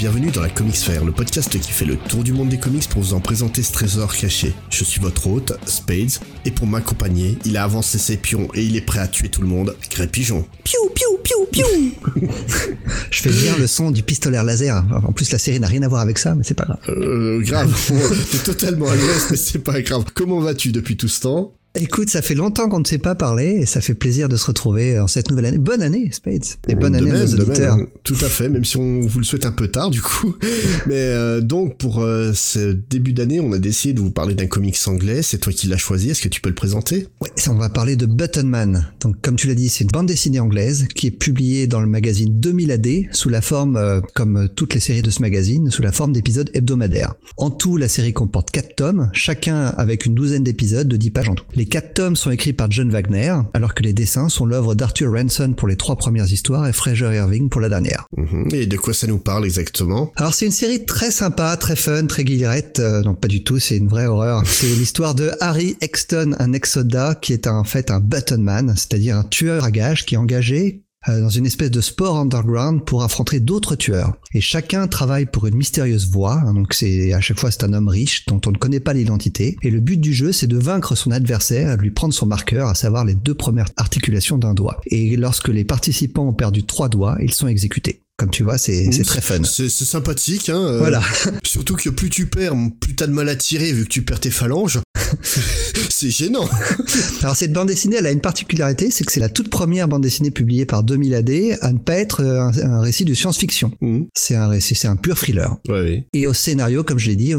Bienvenue dans la Comics Fair, le podcast qui fait le tour du monde des comics pour vous en présenter ce trésor caché. Je suis votre hôte, Spades, et pour m'accompagner, il a avancé ses pions et il est prêt à tuer tout le monde, Grey Pigeon. Piou, piou, piou, piou Je fais bien le son du pistolet laser. En plus, la série n'a rien à voir avec ça, mais c'est pas grave. Euh, grave, t'es totalement à l'ouest, mais c'est pas grave. Comment vas-tu depuis tout ce temps? Écoute, ça fait longtemps qu'on ne s'est pas parlé et ça fait plaisir de se retrouver en cette nouvelle année. Bonne année, Spades. Et bonne année à nos auditeurs. tout à fait, même si on vous le souhaite un peu tard du coup. Mais euh, donc pour euh, ce début d'année, on a décidé de vous parler d'un comics anglais. C'est toi qui l'as choisi. Est-ce que tu peux le présenter? Ouais, on va parler de Button Man. Donc comme tu l'as dit, c'est une bande dessinée anglaise qui est publiée dans le magazine 2000 AD sous la forme, euh, comme toutes les séries de ce magazine, sous la forme d'épisodes hebdomadaires. En tout, la série comporte 4 tomes, chacun avec une douzaine d'épisodes de 10 pages en tout. Les quatre tomes sont écrits par John Wagner, alors que les dessins sont l'œuvre d'Arthur Ranson pour les trois premières histoires et Fraser Irving pour la dernière. Mhm. Et de quoi ça nous parle exactement? Alors c'est une série très sympa, très fun, très guillerette. Euh, non, pas du tout, c'est une vraie horreur. C'est l'histoire de Harry Exton, un ex-soldat qui est en fait un buttonman, c'est-à-dire un tueur à gages qui est engagé dans une espèce de sport underground pour affronter d'autres tueurs. Et chacun travaille pour une mystérieuse voix, hein, donc c'est à chaque fois c'est un homme riche dont on ne connaît pas l'identité. Et le but du jeu c'est de vaincre son adversaire, lui prendre son marqueur, à savoir les deux premières articulations d'un doigt. Et lorsque les participants ont perdu trois doigts, ils sont exécutés. Comme tu vois, c'est très fun. C'est sympathique, hein. Euh, voilà. Surtout que plus tu perds, plus t'as de mal à tirer vu que tu perds tes phalanges. c'est gênant. Alors cette bande dessinée, elle a une particularité, c'est que c'est la toute première bande dessinée publiée par 2000 AD à ne pas être un, récit de science-fiction. Mmh. C'est un récit, c'est un pur thriller. Ouais, Et au scénario, comme je l'ai dit,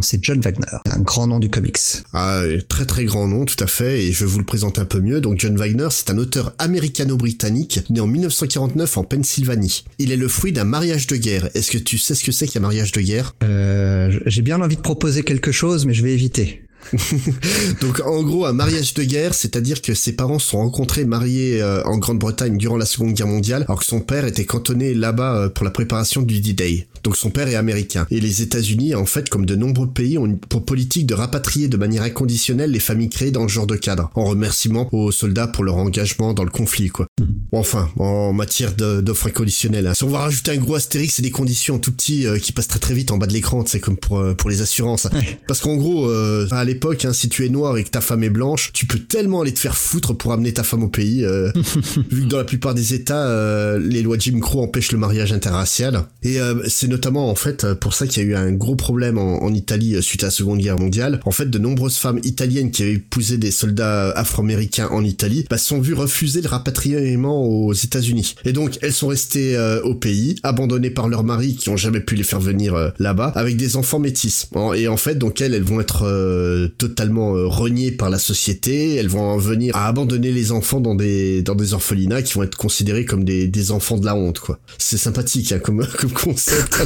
c'est John Wagner, un grand nom du comics. Ah, très très grand nom, tout à fait. Et je vais vous le présenter un peu mieux. Donc John Wagner, c'est un auteur américano-britannique né en 1949 en Pennsylvanie. Il est le fruit d'un mariage de guerre. Est-ce que tu sais ce que c'est qu'un mariage de guerre? Euh, J'ai bien envie de proposer quelque chose, mais je vais éviter. Donc en gros un mariage de guerre, c'est-à-dire que ses parents se sont rencontrés mariés euh, en Grande-Bretagne durant la Seconde Guerre mondiale, alors que son père était cantonné là-bas euh, pour la préparation du D-Day. Donc son père est américain. Et les États-Unis, en fait, comme de nombreux pays, ont pour politique de rapatrier de manière inconditionnelle les familles créées dans ce genre de cadre, en remerciement aux soldats pour leur engagement dans le conflit, quoi. Enfin, en matière d'offres inconditionnelles. Hein. Si on va rajouter un gros astérix, c'est des conditions tout petits euh, qui passent très très vite en bas de l'écran, c'est comme pour pour les assurances. Parce qu'en gros, à l'époque, hein, si tu es noir et que ta femme est blanche, tu peux tellement aller te faire foutre pour amener ta femme au pays, euh, vu que dans la plupart des États, euh, les lois Jim Crow empêchent le mariage interracial. Et euh, c'est notamment en fait pour ça qu'il y a eu un gros problème en, Italie suite à la Seconde Guerre mondiale. En fait, de nombreuses femmes italiennes qui avaient épousé des soldats afro-américains en Italie, bah, sont vues refuser le rapatriement aux États-Unis. Et donc, elles sont restées au pays, abandonnées par leurs maris qui ont jamais pu les faire venir là-bas, avec des enfants métis. Et en fait, donc elles, elles vont être totalement euh, reniées par la société, elles vont en venir à abandonner les enfants dans des dans des orphelinats qui vont être considérés comme des, des enfants de la honte quoi. C'est sympathique hein, comme comme concept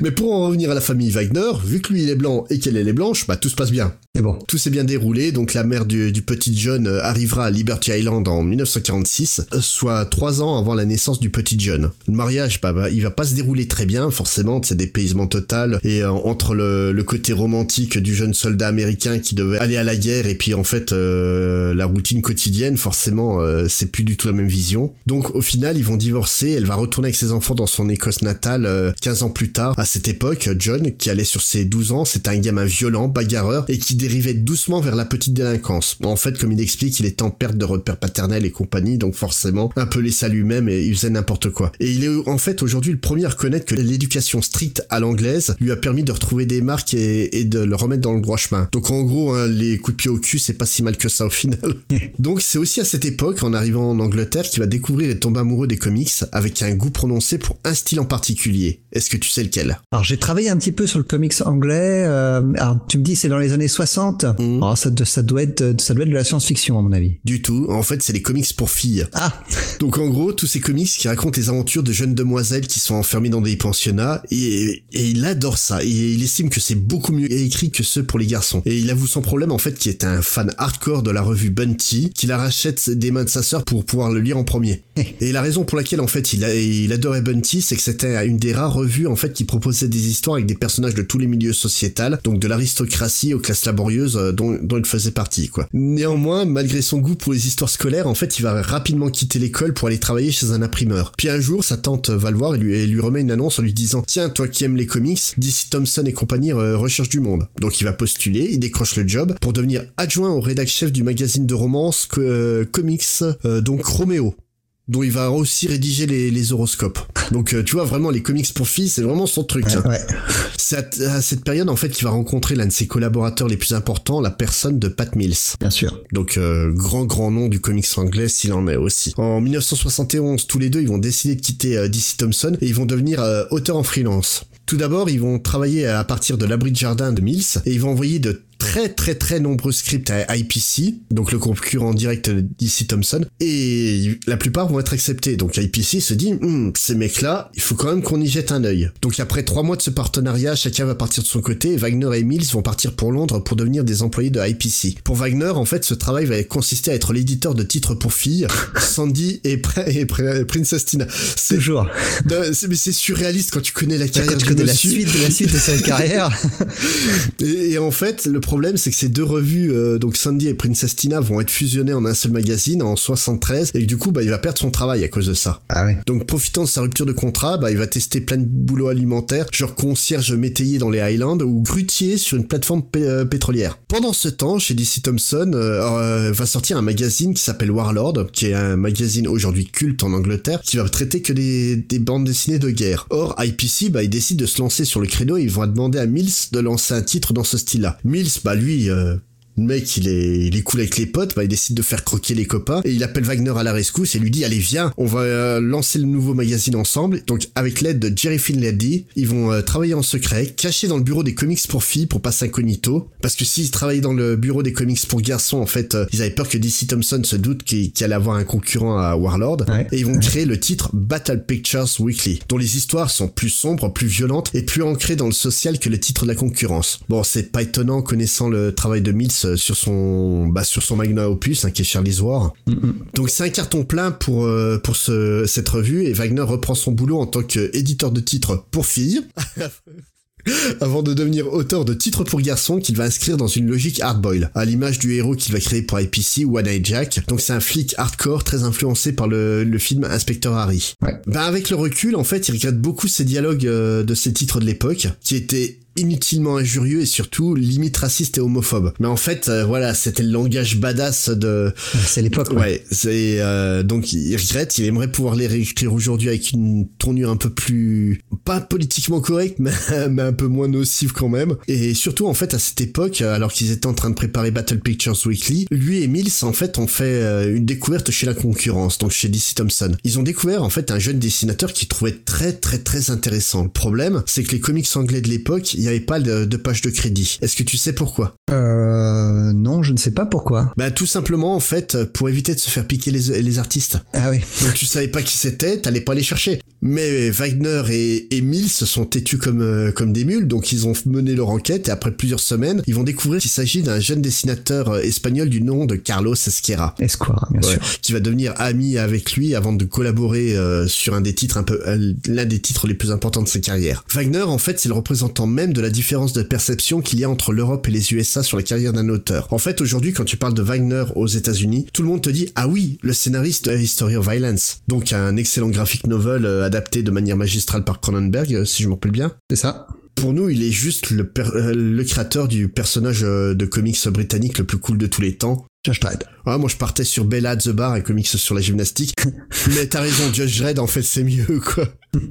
Mais pour en revenir à la famille Wagner, vu que lui il est blanc et qu'elle elle est blanche, bah tout se passe bien. Et bon, tout s'est bien déroulé, donc la mère du, du petit John euh, arrivera à Liberty Island en 1946, euh, soit trois ans avant la naissance du petit John. Le mariage, bah, bah il va pas se dérouler très bien, forcément, c'est dépaysement total, et entre le, le côté romantique du jeune soldat américain qui devait aller à la guerre et puis en fait euh, la routine quotidienne forcément euh, c'est plus du tout la même vision. Donc au final ils vont divorcer, elle va retourner avec ses enfants dans son Écosse natale 15 euh, ans plus tard. À cette époque, John qui allait sur ses 12 ans, c'était un gamin violent, bagarreur et qui dérivait doucement vers la petite délinquance. En fait comme il explique, il est en perte de repère paternel et compagnie donc forcément un peu laissé à lui-même et il faisait n'importe quoi. Et il est en fait aujourd'hui le premier à reconnaître que l'éducation stricte à l'anglaise lui a permis de retrouver des marques et, et de le remettre dans le droit chemin. Donc en gros, hein, les coups de pied au cul, c'est pas si mal que ça au final. Donc c'est aussi à cette époque, en arrivant en Angleterre, qu'il va découvrir et tomber amoureux des comics avec un goût prononcé pour un style en particulier. particulier. Est-ce que tu sais lequel? Alors j'ai travaillé un petit peu sur le comics anglais. Euh, alors tu me dis c'est dans les années 60. Mm. Alors, ça, ça doit être ça doit être de la science-fiction à mon avis. Du tout. En fait, c'est les comics pour filles. Ah. Donc en gros, tous ces comics qui racontent les aventures de jeunes demoiselles qui sont enfermées dans des pensionnats et, et il adore ça. Et il estime que c'est beaucoup mieux écrit que ceux pour les garçons. Et il avoue sans problème en fait qu'il est un fan hardcore de la revue Bunty, qu'il la rachète des mains de sa sœur pour pouvoir le lire en premier. et la raison pour laquelle en fait il, a, il adorait Bunty, c'est que c'était une des rares revues en fait qui proposait des histoires avec des personnages de tous les milieux sociétals, donc de l'aristocratie aux classes euh, dont, il faisait partie quoi. Néanmoins, malgré son goût pour les histoires scolaires, en fait il va rapidement quitter l'école pour aller travailler chez un imprimeur. Puis un jour, sa tante va le voir et lui, et lui remet une annonce en lui disant Tiens, toi qui aimes les comics, DC Thompson et compagnie euh, recherche du monde. Donc il va postuler, il décroche le job pour devenir adjoint au rédac chef du magazine de romance euh, Comics, donc Roméo dont il va aussi rédiger les, les horoscopes. Donc euh, tu vois vraiment les comics pour filles, c'est vraiment son truc. Ouais. C'est à, à cette période en fait qu'il va rencontrer l'un de ses collaborateurs les plus importants, la personne de Pat Mills. Bien sûr. Donc euh, grand grand nom du comics anglais s'il en est aussi. En 1971, tous les deux ils vont décider de quitter euh, DC Thompson et ils vont devenir euh, auteurs en freelance. Tout d'abord, ils vont travailler à partir de l'abri de jardin de Mills et ils vont envoyer de très très très nombreux scripts à IPC, donc le concurrent direct d'ici Thompson, et la plupart vont être acceptés. Donc IPC se dit, Hum, ces mecs-là, il faut quand même qu'on y jette un œil. Donc après trois mois de ce partenariat, chacun va partir de son côté, et Wagner et Mills vont partir pour Londres pour devenir des employés de IPC. Pour Wagner, en fait, ce travail va consister à être l'éditeur de titres pour filles, Sandy et, et Pr- Princess Tina. C'est Toujours. mais c'est surréaliste quand tu connais la carrière Quand tu du connais la suite de la suite de sa carrière. Et, et en fait, le problème, c'est que ces deux revues, euh, donc Sandy et Princess Tina, vont être fusionnées en un seul magazine en 73, et que du coup, bah, il va perdre son travail à cause de ça. Ah ouais. Donc, profitant de sa rupture de contrat, bah, il va tester plein de boulots alimentaires, genre concierge métayer dans les Highlands ou grutier sur une plateforme euh, pétrolière. Pendant ce temps, chez DC Thompson, euh, euh, va sortir un magazine qui s'appelle Warlord, qui est un magazine aujourd'hui culte en Angleterre, qui va traiter que des, des bandes dessinées de guerre. Or, IPC, bah, il décide de se lancer sur le créneau et ils vont demander à Mills de lancer un titre dans ce style-là. Mills, bah, lui, euh, le mec, il est, il est cool avec les potes, bah, il décide de faire croquer les copains et il appelle Wagner à la rescousse et lui dit allez viens, on va euh, lancer le nouveau magazine ensemble. Donc avec l'aide de Jerry Finley, ils vont euh, travailler en secret, cachés dans le bureau des comics pour filles pour passer incognito. Parce que s'ils travaillaient dans le bureau des comics pour garçons, en fait, euh, ils avaient peur que DC Thompson se doute qu'il allait avoir un concurrent à Warlord. Ouais. Et ils vont créer le titre Battle Pictures Weekly, dont les histoires sont plus sombres, plus violentes et plus ancrées dans le social que le titre de la concurrence. Bon, c'est pas étonnant connaissant le travail de Mills euh, sur son, bah, sur son magnum opus, hein, qui est Charlie's War. Donc c'est un carton plein pour, euh, pour ce, cette revue et Wagner reprend son boulot en tant qu'éditeur de titres pour filles. Avant de devenir auteur de titres pour garçons qu'il va inscrire dans une logique hardboil, à l'image du héros qu'il va créer pour IPC, One Eye Jack. Donc c'est un flic hardcore très influencé par le, le film Inspecteur Harry. Ouais. Ben avec le recul, en fait, il regrette beaucoup ces dialogues euh, de ces titres de l'époque, qui étaient inutilement injurieux et surtout limite raciste et homophobe. Mais en fait, euh, voilà, c'était le langage badass de, C'est l'époque. ouais. Ouais, c'est euh, donc il regrette, il aimerait pouvoir les réécrire aujourd'hui avec une tournure un peu plus pas politiquement correcte, mais, mais un peu moins nocive quand même. Et surtout en fait à cette époque, alors qu'ils étaient en train de préparer Battle Pictures Weekly, lui et Mills en fait ont fait euh, une découverte chez la concurrence, donc chez DC Thompson. Ils ont découvert en fait un jeune dessinateur qui trouvait très très très intéressant. Le problème, c'est que les comics anglais de l'époque, n'y avait pas de, de page de crédit. Est-ce que tu sais pourquoi? Euh, non, je ne sais pas pourquoi. Bah tout simplement en fait pour éviter de se faire piquer les, les artistes. Ah oui. Donc tu savais pas qui c'était, t'allais pas les chercher. Mais Wagner et, et Mills se sont têtus comme, euh, comme des mules, donc ils ont mené leur enquête et après plusieurs semaines, ils vont découvrir qu'il s'agit d'un jeune dessinateur euh, espagnol du nom de Carlos Esquera. Esquire, bien Ouais, sûr. qui va devenir ami avec lui avant de collaborer euh, sur un des titres un peu l'un des titres les plus importants de sa carrière. Wagner en fait c'est le représentant même de la différence de perception qu'il y a entre l'Europe et les USA sur la carrière d'un auteur. En fait aujourd'hui quand tu parles de Wagner aux États-Unis, tout le monde te dit ah oui le scénariste de History of Violence, donc un excellent graphic novel euh, adapté de manière magistrale par Cronenberg euh, si je me rappelle bien. C'est ça. Pour nous, il est juste le, euh, le créateur du personnage de comics britannique le plus cool de tous les temps. Josh Dredd. Ouais, moi je partais sur Bella the Bar, un comics sur la gymnastique. Mais t'as raison, Judge Dredd en fait c'est mieux quoi.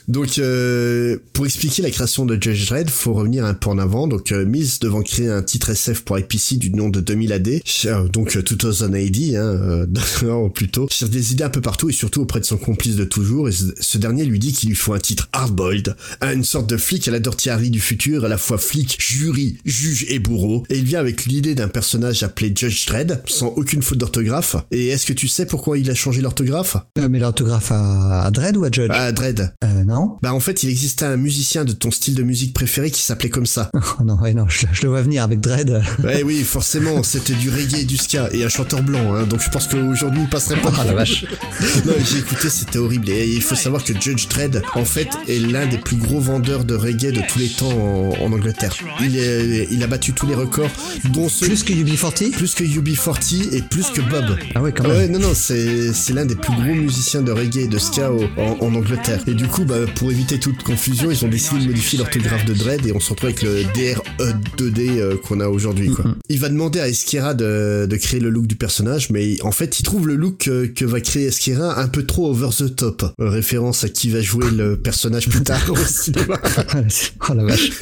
Donc, euh, pour expliquer la création de Judge Dredd, faut revenir un peu en avant. Donc, euh, devant créer un titre SF pour IPC du nom de 2000 AD, euh, donc euh, 2080, hein, euh, plutôt, cherche des idées un peu partout et surtout auprès de son complice de toujours. Et ce, dernier lui dit qu'il lui faut un titre hardboiled, une sorte de flic à la Dirty du futur, à la fois flic, jury, juge et bourreau. Et il vient avec l'idée d'un personnage appelé Judge Dredd, sans aucune faute d'orthographe. Et est-ce que tu sais pourquoi il a changé l'orthographe? Euh, mais l'orthographe à, à Dredd ou à Judge? Ah, Dredd. Euh, non Bah en fait, il existait un musicien de ton style de musique préféré qui s'appelait comme ça. Oh non, ouais, non, je, je le vois venir avec Dredd. Ouais, oui, forcément, c'était du reggae et du ska et un chanteur blanc, hein, donc je pense qu'aujourd'hui il passerait pas. Ah la vache. Non, j'ai écouté, c'était horrible. Et il faut savoir que Judge Dredd, en fait, est l'un des plus gros vendeurs de reggae de tous les temps en, en Angleterre. Il, est, il a battu tous les records, dont ceux Plus que UB40 plus que UB40 et plus que Bob. Ah ouais, quand même. Ouais, non, non, c'est, c'est l'un des plus gros musiciens de reggae et de ska au- en, en Angleterre. Et du coup, bah, pour éviter toute confusion, ils ont décidé de modifier l'orthographe de Dredd et on se retrouve avec le DRE2D euh, qu'on a aujourd'hui, quoi. Il va demander à Esquira de, de créer le look du personnage, mais en fait, il trouve le look que, que va créer Esquira un peu trop over the top. Euh, référence à qui va jouer le personnage plus tard au cinéma. oh la vache.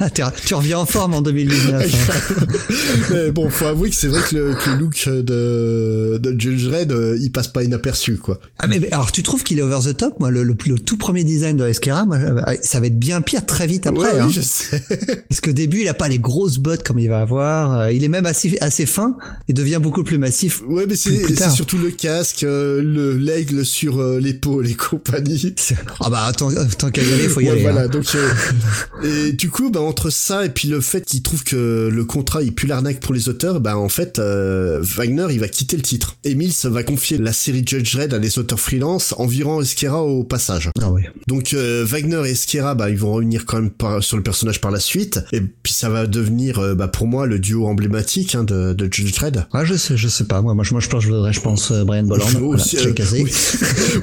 Ah, tu reviens en forme en 2019. hein. mais bon, faut avouer que c'est vrai que le, que le look de, de Judge Dredd, euh, il passe pas inaperçu, quoi. Ah mais, mais alors tu trouves qu'il est over the top Moi le, le, le tout premier design de Esquera, euh, ça va être bien pire très vite après. Ouais, hein. oui, je sais. Parce qu'au début il a pas les grosses bottes comme il va avoir. Euh, Il est même assez assez fin et devient beaucoup plus massif. Ouais, mais c'est surtout le casque, le l'aigle sur l'épaule et compagnie. Ah bah tant, tant qu'à y aller, faut y Ouais, aller. voilà, hein. donc euh, et du coup, bah entre ça et puis le fait qu'il trouve que le contrat il pue l'arnaque pour les auteurs, bah en fait euh, Wagner il va quitter le titre. Et Mills va confier la série Judge Dredd à des auteurs freelance, environ Esquera au passage. Ah. Donc euh, Wagner et Esquera, bah ils vont revenir quand même par- sur le personnage par la suite, et puis ça va devenir, euh, bah pour moi le duo emblématique hein, de, de Judge Dredd. Ah je sais, je sais pas. Moi, moi, je, moi, je pense, je pense Brian Bolland. Aussi, j'ai casé. oui.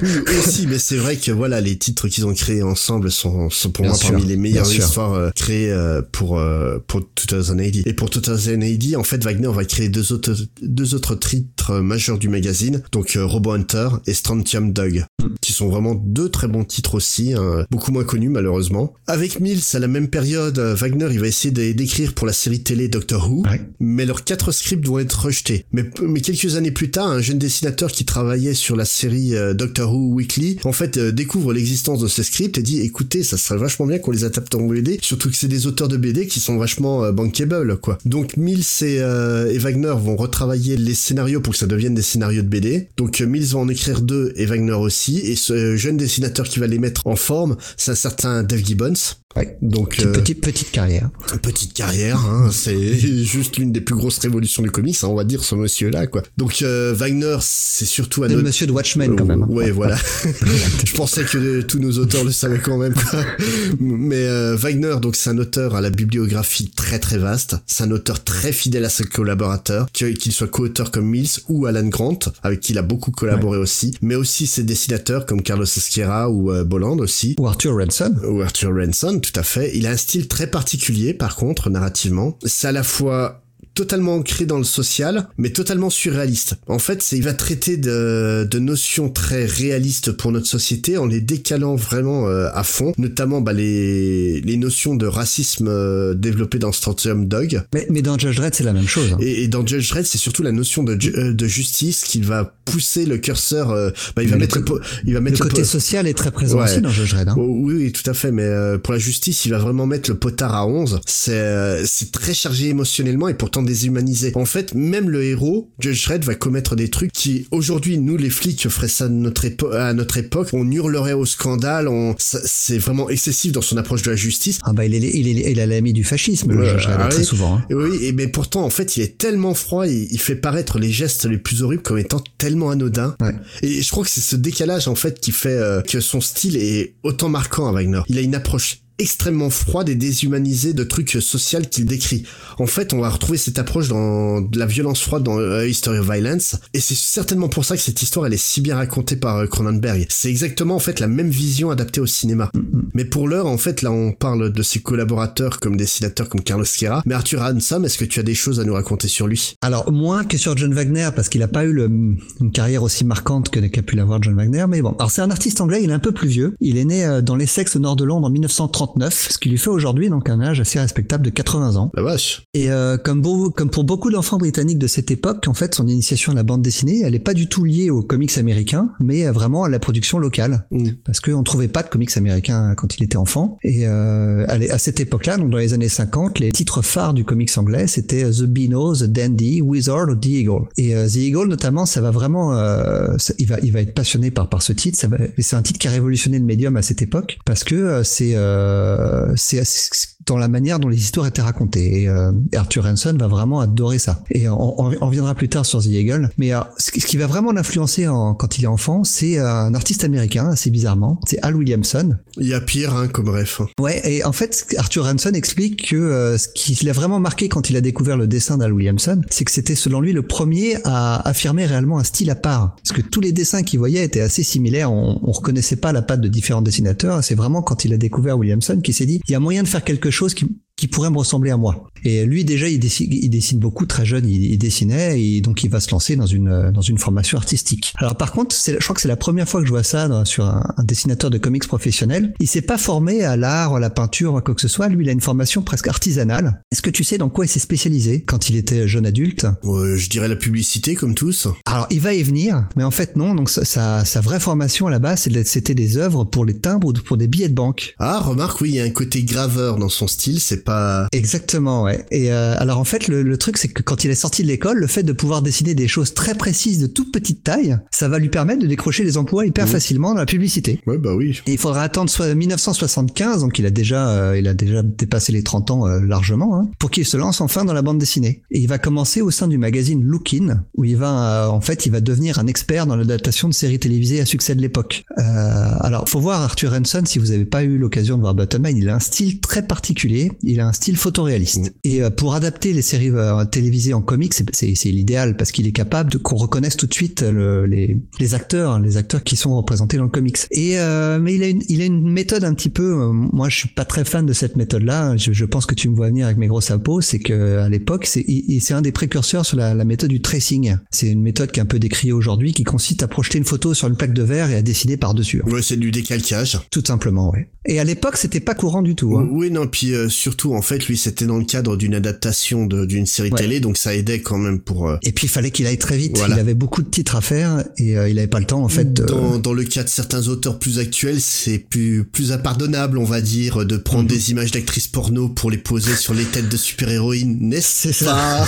oui, aussi, mais c'est vrai que voilà, les titres qu'ils ont créés ensemble sont, sont pour Bien moi sûr, parmi les meilleures histoires créées pour pour 2080. Et pour 2080, en fait, Wagner va créer deux autres deux autres titres majeurs du magazine, donc euh, Robo Hunter et Strontium Dog, qui sont vraiment deux très bons titres aussi, hein, beaucoup moins connus malheureusement. Avec Mills, à la même période, euh, Wagner il va essayer d'é- d'écrire pour la série télé Doctor Who, Ouais. mais leurs quatre scripts vont être rejetés. Mais, mais quelques années plus tard, un jeune dessinateur qui travaillait sur la série euh, Doctor Who Weekly, en fait, découvre l'existence de ces scripts et dit, écoutez, ça serait vachement bien qu'on les adapte en BD, surtout que c'est des auteurs de BD qui sont vachement bankable, quoi. Donc Mills et, euh, et Wagner vont retravailler les scénarios pour que ça devienne des scénarios de BD. Donc euh, Mills va en écrire deux et Wagner aussi, et ce jeune dessinateur qui va les mettre en forme, c'est un certain Dave Gibbons. Ouais. Donc Petite, euh, petite, petite carrière. petite carrière, hein, c'est juste l'une des plus grosses révolutions du comics, hein, on va dire, ce monsieur-là, quoi. Donc euh, Wagner, c'est surtout un autre- monsieur de Watchmen quand même. hein. Ouais, voilà. Je pensais que tous nos auteurs le savaient quand même. Quoi. Mais euh, Wagner, donc c'est un auteur à la bibliographie très très vaste. C'est un auteur très fidèle à ses collaborateurs, qu'il soit co-auteur comme Mills ou Alan Grant, avec qui il a beaucoup collaboré aussi. Mais aussi ses dessinateurs comme Carlos Esquera ou euh, Bolland aussi. Ou Arthur Ranson. Ou Arthur Ranson, tout à fait. Il a un style très particulier, par contre, narrativement. C'est à la fois totalement ancré dans le social, mais totalement surréaliste. En fait, c'est, il va traiter de, de notions très réalistes pour notre société en les décalant vraiment euh, à fond, notamment bah, les, les notions de racisme euh, développées dans Strontium Dog. Mais, mais dans Judge Dredd, c'est la même chose. hein. Et, et dans Judge Dredd, c'est surtout la notion de, ju- euh, de justice qu'il va pousser le curseur. euh, bah, il va mettre le il va mettre Le côté social est très présent Ouais. aussi dans Judge Dredd. Hein. Oh, oui, oui, tout à fait. Mais euh, pour la justice, il va vraiment mettre le potard à 11. C'est euh, c'est très chargé émotionnellement et pourtant déshumanisé. En fait, même le héros, Judge Dredd, va commettre des trucs qui, aujourd'hui, nous les flics feraient ça notre à notre époque. On hurlerait au scandale. On, c'est vraiment excessif dans son approche de la justice. Ah bah il est, il est, il l'ami du fascisme, le Judge Dredd, ah très souvent. hein. Et oui, et mais pourtant, en fait, il est tellement froid, il, il fait paraître les gestes les plus horribles comme étant tellement anodins. Ouais. Et je crois que c'est ce décalage, en fait, qui fait euh, que son style est autant marquant à Wagner. Il a une approche extrêmement froide et déshumanisée de trucs sociaux qu'il décrit. En fait, on va retrouver cette approche dans de la violence froide dans euh, History of Violence, et c'est certainement pour ça que cette histoire elle est si bien racontée par euh, Cronenberg. C'est exactement en fait la même vision adaptée au cinéma. Mais pour l'heure, en fait, là on parle de ses collaborateurs comme dessinateurs comme Carlos Quera. Mais Arthur Hansom, est-ce que tu as des choses à nous raconter sur lui? Alors moins que sur John Wagner parce qu'il a pas eu le, une carrière aussi marquante que qu'a pu l'avoir John Wagner. Mais bon, alors c'est un artiste anglais, il est un peu plus vieux. Il est né euh, dans l'Essex au nord de Londres en 1939, ce qui lui fait aujourd'hui donc un âge assez respectable de 80 ans. La vache. Et euh, comme, beau, comme pour beaucoup d'enfants britanniques de cette époque, en fait, son initiation à la bande dessinée, elle est pas du tout liée aux comics américains, mais vraiment à la production locale, Mm. parce qu'on trouvait pas de comics américains quand il était enfant. Et euh, à cette époque-là, donc dans les années 50, les titres phares du comics anglais, c'était The Beano, The Dandy, Wizard ou The Eagle. Et euh, The Eagle, notamment, ça va vraiment, euh, ça- il va, il va être passionné par par ce titre. C'est un titre qui a révolutionné le médium à cette époque, parce que euh, c'est euh, c'est c'est dans la manière dont les histoires étaient racontées. Et, euh, Arthur Hanson va vraiment adorer ça. Et on, on, on reviendra plus tard sur The Eagle. Mais euh, ce, qui- ce qui va vraiment l'influencer en- quand il est enfant, c'est euh, un artiste américain, assez bizarrement. C'est Al Williamson. Il y a pire hein, comme ref. Ouais, et en fait, Arthur Hanson explique que euh, ce qui l'a vraiment marqué quand il a découvert le dessin d'Al Williamson, c'est que c'était selon lui le premier à affirmer réellement un style à part. Parce que tous les dessins qu'il voyait étaient assez similaires, on, on reconnaissait pas la patte de différents dessinateurs. C'est vraiment quand il a découvert Williamson qu'il s'est dit, il y a moyen de faire quelque chose qui qui pourrait me ressembler à moi. Et lui déjà il dessine, il dessine beaucoup très jeune, il, il dessinait et donc il va se lancer dans une euh, dans une formation artistique. Alors par contre, je crois que c'est la première fois que je vois ça dans- sur un, un dessinateur de comics professionnel. Il s'est pas formé à l'art, à la peinture, à quoi que ce soit. Lui, il a une formation presque artisanale. Est-ce que tu sais dans quoi il s'est spécialisé quand il était jeune adulte? Je dirais la publicité comme tous. Alors il va y venir, mais en fait non. Donc sa, sa, vraie formation à la base, c'était des œuvres pour les timbres ou pour des billets de banque. Ah, remarque, oui, il y a un côté graveur dans son style, c'est pas... Exactement, ouais. Et euh, alors en fait, le, le truc, c'est que quand il est sorti de l'école, le fait de pouvoir dessiner des choses très précises de toute petite taille, ça va lui permettre de décrocher des emplois hyper Mhm. facilement dans la publicité. Ouais, bah oui. Et il faudra attendre soit 1975, donc il a déjà, euh, il a déjà dépassé les 30 ans euh, largement, hein, pour qu'il se lance enfin dans la bande dessinée. Et il va commencer au sein du magazine Lookin, où il va, euh, en fait, il va devenir un expert dans l'adaptation de séries télévisées à succès de l'époque. Euh, alors, faut voir Arthur Hanson si vous n'avez pas eu l'occasion de voir Buttonman, il a un style très particulier, il a un style photoréaliste. Et euh, pour adapter les séries euh, télévisées en comics, c'est- c'est c'est l'idéal parce qu'il est capable de qu'on reconnaisse tout de suite le- les, les acteurs, les acteurs qui sont représentés dans le comics. Et euh, mais il a une, il a une méthode un petit peu. euh, moi, je suis pas très fan de cette méthode-là. Je, je pense que tu me vois venir avec mes gros sapots. C'est que à l'époque, c'est il- il- c'est un des précurseurs sur la, la méthode du tracing. C'est une méthode qui est un peu décriée aujourd'hui, qui consiste à projeter une photo sur une plaque de verre et à dessiner par dessus. Ouais, c'est du décalcage. Tout simplement, ouais. Et à l'époque, c'était pas courant du tout. Hein. Oui, non, puis euh, surtout, en fait, lui, c'était dans le cadre d'une adaptation d'une série Ouais. télé, donc ça aidait quand même pour... euh, Et puis il fallait qu'il aille très vite. Voilà. Il avait beaucoup de titres à faire et euh, il avait pas le temps en fait. Dans, dans le cas de certains auteurs plus actuels, c'est plus, plus impardonnable, on va dire, de prendre Mhm. des images d'actrices porno pour les poser sur les têtes de super-héroïnes, n'est-ce pas?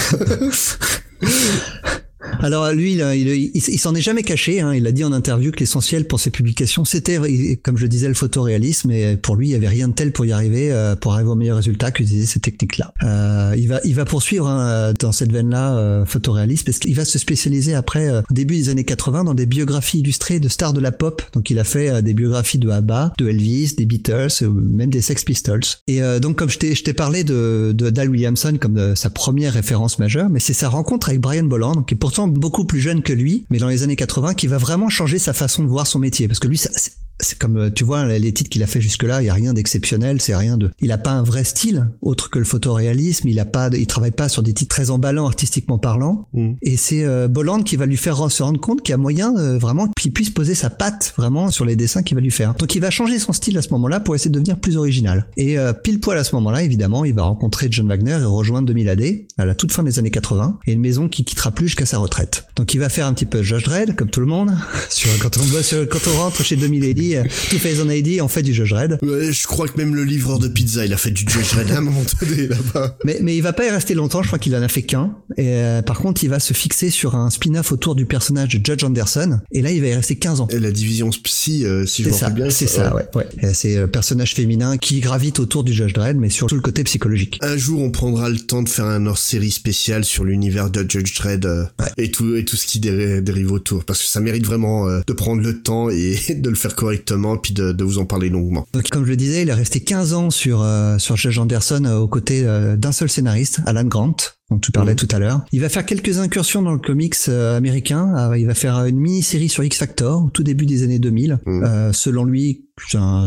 Alors lui, il, s'en est jamais caché. Hein. Il a dit en interview que l'essentiel pour ses publications, c'était, comme je disais, le photoréalisme. Et pour lui, il y avait rien de tel pour y arriver, euh, pour arriver au meilleur résultat qu'utiliser ces techniques-là. Euh, il va, il va poursuivre hein, dans cette veine-là, euh, photoréalisme, parce qu'il va se spécialiser après, euh, au début des années 80, dans des biographies illustrées de stars de la pop. Donc il a fait euh, des biographies de ABBA, de Elvis, des Beatles, euh, même des Sex Pistols. Et euh, donc comme je t'ai, parlé de, de Dal Williamson comme de sa première référence majeure, mais c'est sa rencontre avec Brian Bolland, qui pourtant beaucoup plus jeune que lui, mais dans les années 80, qui va vraiment changer sa façon de voir son métier. Parce que lui, ça- c'est comme euh, tu vois les titres qu'il a fait jusque-là, il y a rien d'exceptionnel, c'est rien de. Il a pas un vrai style autre que le photoréalisme. Il a pas, de- il travaille pas sur des titres très emballants artistiquement parlant. Mm. Et c'est euh, Bolland qui va lui faire se rendre compte qu'il y a moyen euh, vraiment qu'il puisse poser sa patte vraiment sur les dessins qu'il va lui faire. Donc il va changer son style à ce moment-là pour essayer de devenir plus original. Et euh, pile poil à ce moment-là, évidemment, il va rencontrer John Wagner et rejoindre 2000 AD à la toute fin des années 80 et une maison qui quittera plus jusqu'à sa retraite. Donc il va faire un petit peu Judge Dredd comme tout le monde. Sur, quand on quand on rentre chez 2000 AD, euh, Two Face on AD, on fait du Judge. Ouais, je crois que même le livreur de pizza, il a fait du Judge Dredd à un moment donné, là-bas. Mais, mais il va pas y rester longtemps, je crois qu'il en a fait qu'un. Et euh, par contre, il va se fixer sur un spin-off autour du personnage de Judge Anderson. Et là, il va y rester 15 ans. Et la division psy, euh, si je me rappelle bien. c'est ça, ouais. ouais. Et C'est le personnage féminin qui gravite autour du Judge Dredd, mais sur tout le côté psychologique. Un jour, on prendra le temps de faire un hors-série spécial sur l'univers de Judge Dredd euh, et tout et tout ce qui dé- dérive autour, parce que ça mérite vraiment euh, de prendre le temps et de le faire correctement. Correctement, puis de, vous en parler longuement. Comme je le disais, il est resté 15 ans sur, euh, sur Judge Anderson euh, aux côtés euh, d'un seul scénariste, Alan Grant, dont tu parlais mmh. tout à l'heure. Il va faire quelques incursions dans le comics américain. il va faire une mini-série sur X Factor au tout début des années 2000. Mmh. selon lui,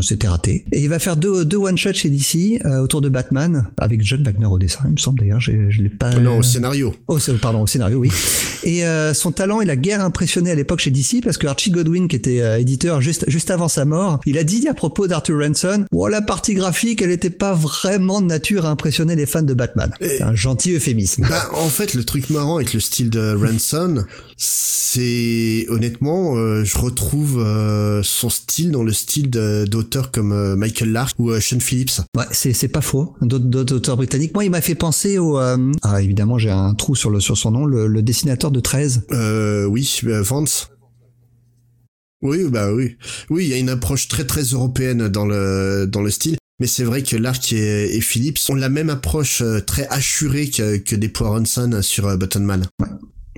c'était raté. Et il va faire deux, deux one-shots chez DC autour de Batman avec John Wagner au dessin, il me semble d'ailleurs. Je, je l'ai pas. Non, au scénario. Oh, pardon, au scénario, oui. et son talent et la guerre impressionné à l'époque chez DC parce que Archie Godwin, qui était éditeur juste juste avant sa mort, il a dit à propos d'Arthur Ranson, bon, la partie graphique, elle n'était pas vraiment de nature à impressionner les fans de Batman. C'est un gentil euphémisme. Bah, en fait, le truc marrant avec le style de Ranson, c'est honnêtement, euh, je retrouve euh, son style dans le style d'auteurs comme euh, Michael Lark ou Sean Phillips. Ouais, c'est c'est pas faux. D'autres auteurs britanniques. Moi, il m'a fait penser au ah évidemment, j'ai un trou sur le sur son nom, le, le dessinateur de 13. Euh oui, Vance. Oui, bah oui. Oui, il y a une approche très très européenne dans le dans le style. Mais c'est vrai que Lark et, Phillips ont la même approche euh, très assurée que, que des Poironson sur euh, Buttonman. Ouais.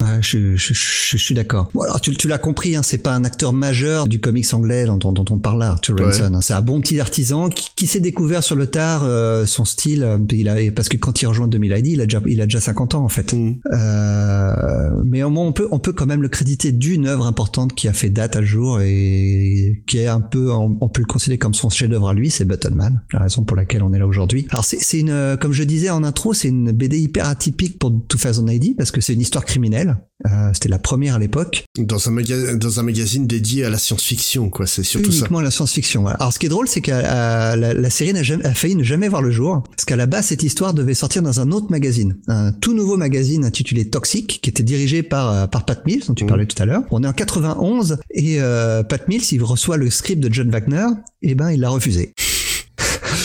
Ouais, je, je, je, suis d'accord. Bon, alors tu, tu l'as compris, hein, c'est pas un acteur majeur du comics anglais dont, dont on parle là, Arthur Ranson. Hein. C'est un bon petit artisan qui, qui s'est découvert sur le tard euh, son style. Euh, il a, parce que quand il rejoint 2000 ID, il a déjà, il a déjà 50 ans en fait. Mm. Euh, mais au moins on peut, on peut quand même le créditer d'une œuvre importante qui a fait date à jour et qui est un peu, on, on peut le considérer comme son chef-d'œuvre à lui, c'est Buttonman, la raison pour laquelle on est là aujourd'hui. Alors c'est une, comme je disais en intro, c'est une BD hyper atypique pour 2000 ID parce que c'est une histoire criminelle euh, c'était la première à l'époque. Dans un, dans un magazine dédié à la science-fiction, quoi. C'est surtout Uniquement à la science-fiction. Alors, ce qui est drôle, c'est que la, la, série n'a failli ne jamais voir le jour, parce qu'à la base, cette histoire devait sortir dans un autre magazine, un tout nouveau magazine intitulé Toxic, qui était dirigé par euh, par Pat Mills, dont tu mmh. parlais tout à l'heure. On est en 91 et euh, Pat Mills, il reçoit le script de John Wagner, et ben il l'a refusé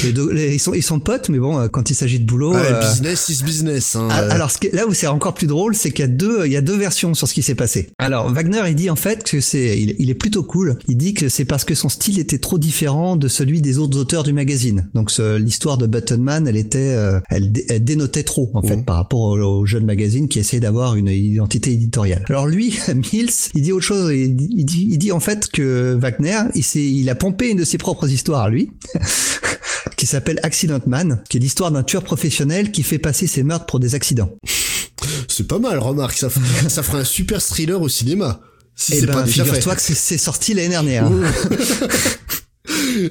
ils sont ils sont potes, mais bon, euh, quand il s'agit de boulot, euh, business is business. Hein, ah, alors ce là où c'est encore plus drôle, c'est qu'il y a deux il y a deux versions sur ce qui s'est passé. Alors Wagner, il dit en fait que c'est il, est plutôt cool. Il dit que c'est parce que son style était trop différent de celui des autres auteurs du magazine. Donc l'histoire de Buttonman, elle était euh, elle, dénotait trop en fait mmh. par rapport au, jeune magazine qui essayait d'avoir une identité éditoriale. Alors lui, Mills, il dit autre chose. Il dit, il dit, il dit en fait que Wagner, il, il a pompé une de ses propres histoires lui. qui s'appelle Accident Man, qui est l'histoire d'un tueur professionnel qui fait passer ses meurtres pour des accidents. C'est pas mal, remarque, ça, ça ferait un super thriller au cinéma. Si eh ben, figure-toi que c'est sorti l'année dernière.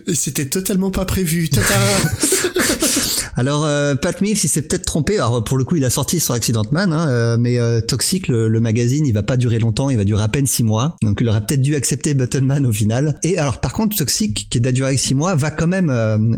Et c'était totalement pas prévu. Alors euh, Pat Mills, il s'est peut-être trompé. Alors pour le coup, il a sorti sur Accident Man, hein, euh, mais euh, Toxic, le, magazine, il va pas durer longtemps, il va durer à peine six mois. Donc il aurait peut-être dû accepter Man au final. Et alors par contre, Toxic, qui est durer six mois, va quand même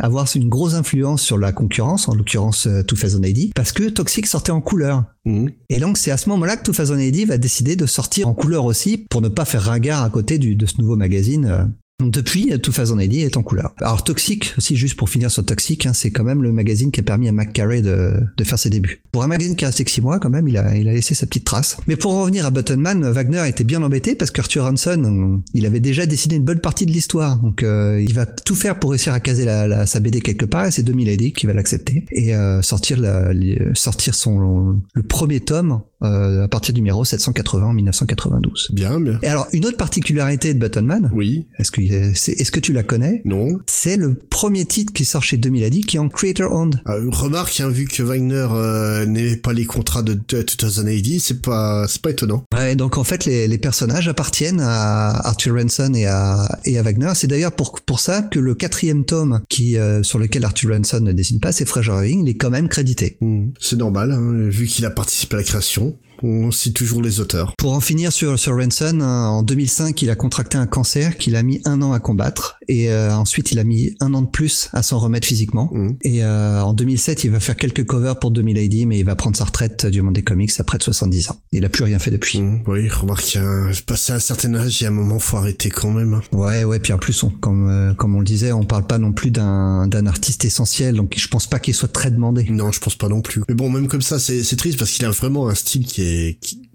avoir une grosse influence sur la concurrence, en l'occurrence 2080, parce que Toxic sortait en couleur. Mmh. Et donc c'est à ce moment-là que 2080 va décider de sortir en couleur aussi pour ne pas faire ringard à côté du, de ce nouveau magazine depuis, Too Fast est en couleur. Alors Toxic, aussi juste pour finir sur Toxic, hein, c'est quand même le magazine qui a permis à McCarey de, de faire ses débuts. Pour un magazine qui a resté que 6 mois, quand même, il a, il a laissé sa petite trace. Mais pour revenir à Buttonman, Wagner était bien embêté parce qu'Arthur Hanson, il avait déjà décidé une bonne partie de l'histoire. Donc euh, il va tout faire pour réussir à caser la, la, sa BD quelque part et c'est 2000 qui va l'accepter et euh, sortir, la, sortir son, le premier tome euh, à partir du numéro 780 en 1992. Bien, bien. Et alors, une autre particularité de Buttonman. Oui. Est-ce que, est, que tu la connais? Non. C'est le premier titre qui sort chez 2010 qui est en creator owned. Euh, remarque, hein, vu que Wagner euh, pas les contrats de, 2010, c'est pas, c'est pas étonnant. Ouais, donc en fait, les, les personnages appartiennent à Arthur Ranson et à, et à Wagner. C'est d'ailleurs pour, pour ça que le quatrième tome qui, euh, sur lequel Arthur Ranson ne dessine pas, c'est Fraser Irving, il est quand même crédité. Hmm. C'est normal, hein, vu qu'il a participé à la création on cite toujours les auteurs. Pour en finir sur, sur Ranson, hein, en 2005, il a contracté un cancer qu'il a mis un an à combattre et euh, ensuite il a mis un an de plus à s'en remettre physiquement. Mmh. Et euh, en 2007, il va faire quelques covers pour 2000 AD, mais il va prendre sa retraite du monde des comics après de 70 ans. Il a plus rien fait depuis. Mmh. Oui, remarque, passé un certain âge, il y a un moment faut arrêter quand même. Hein. Ouais, ouais, puis en plus, on, comme euh, comme on le disait, on parle pas non plus d'un d'un artiste essentiel, donc je pense pas qu'il soit très demandé. Non, je pense pas non plus. Mais bon, même comme ça, c'est c'est triste parce qu'il a vraiment un style qui est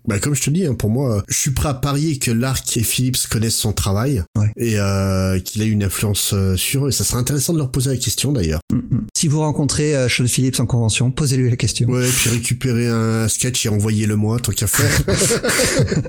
bah, comme je te dis, hein, pour moi, je suis prêt à parier que Lark et Phillips connaissent son travail et euh, qu'il a une influence euh, sur eux. Ça serait intéressant de leur poser la question d'ailleurs. Mm, mm. Si vous rencontrez euh, Sean Phillips en convention, posez-lui la question. Ouais, puis récupérer un sketch et envoyez-le moi, tant qu'à faire.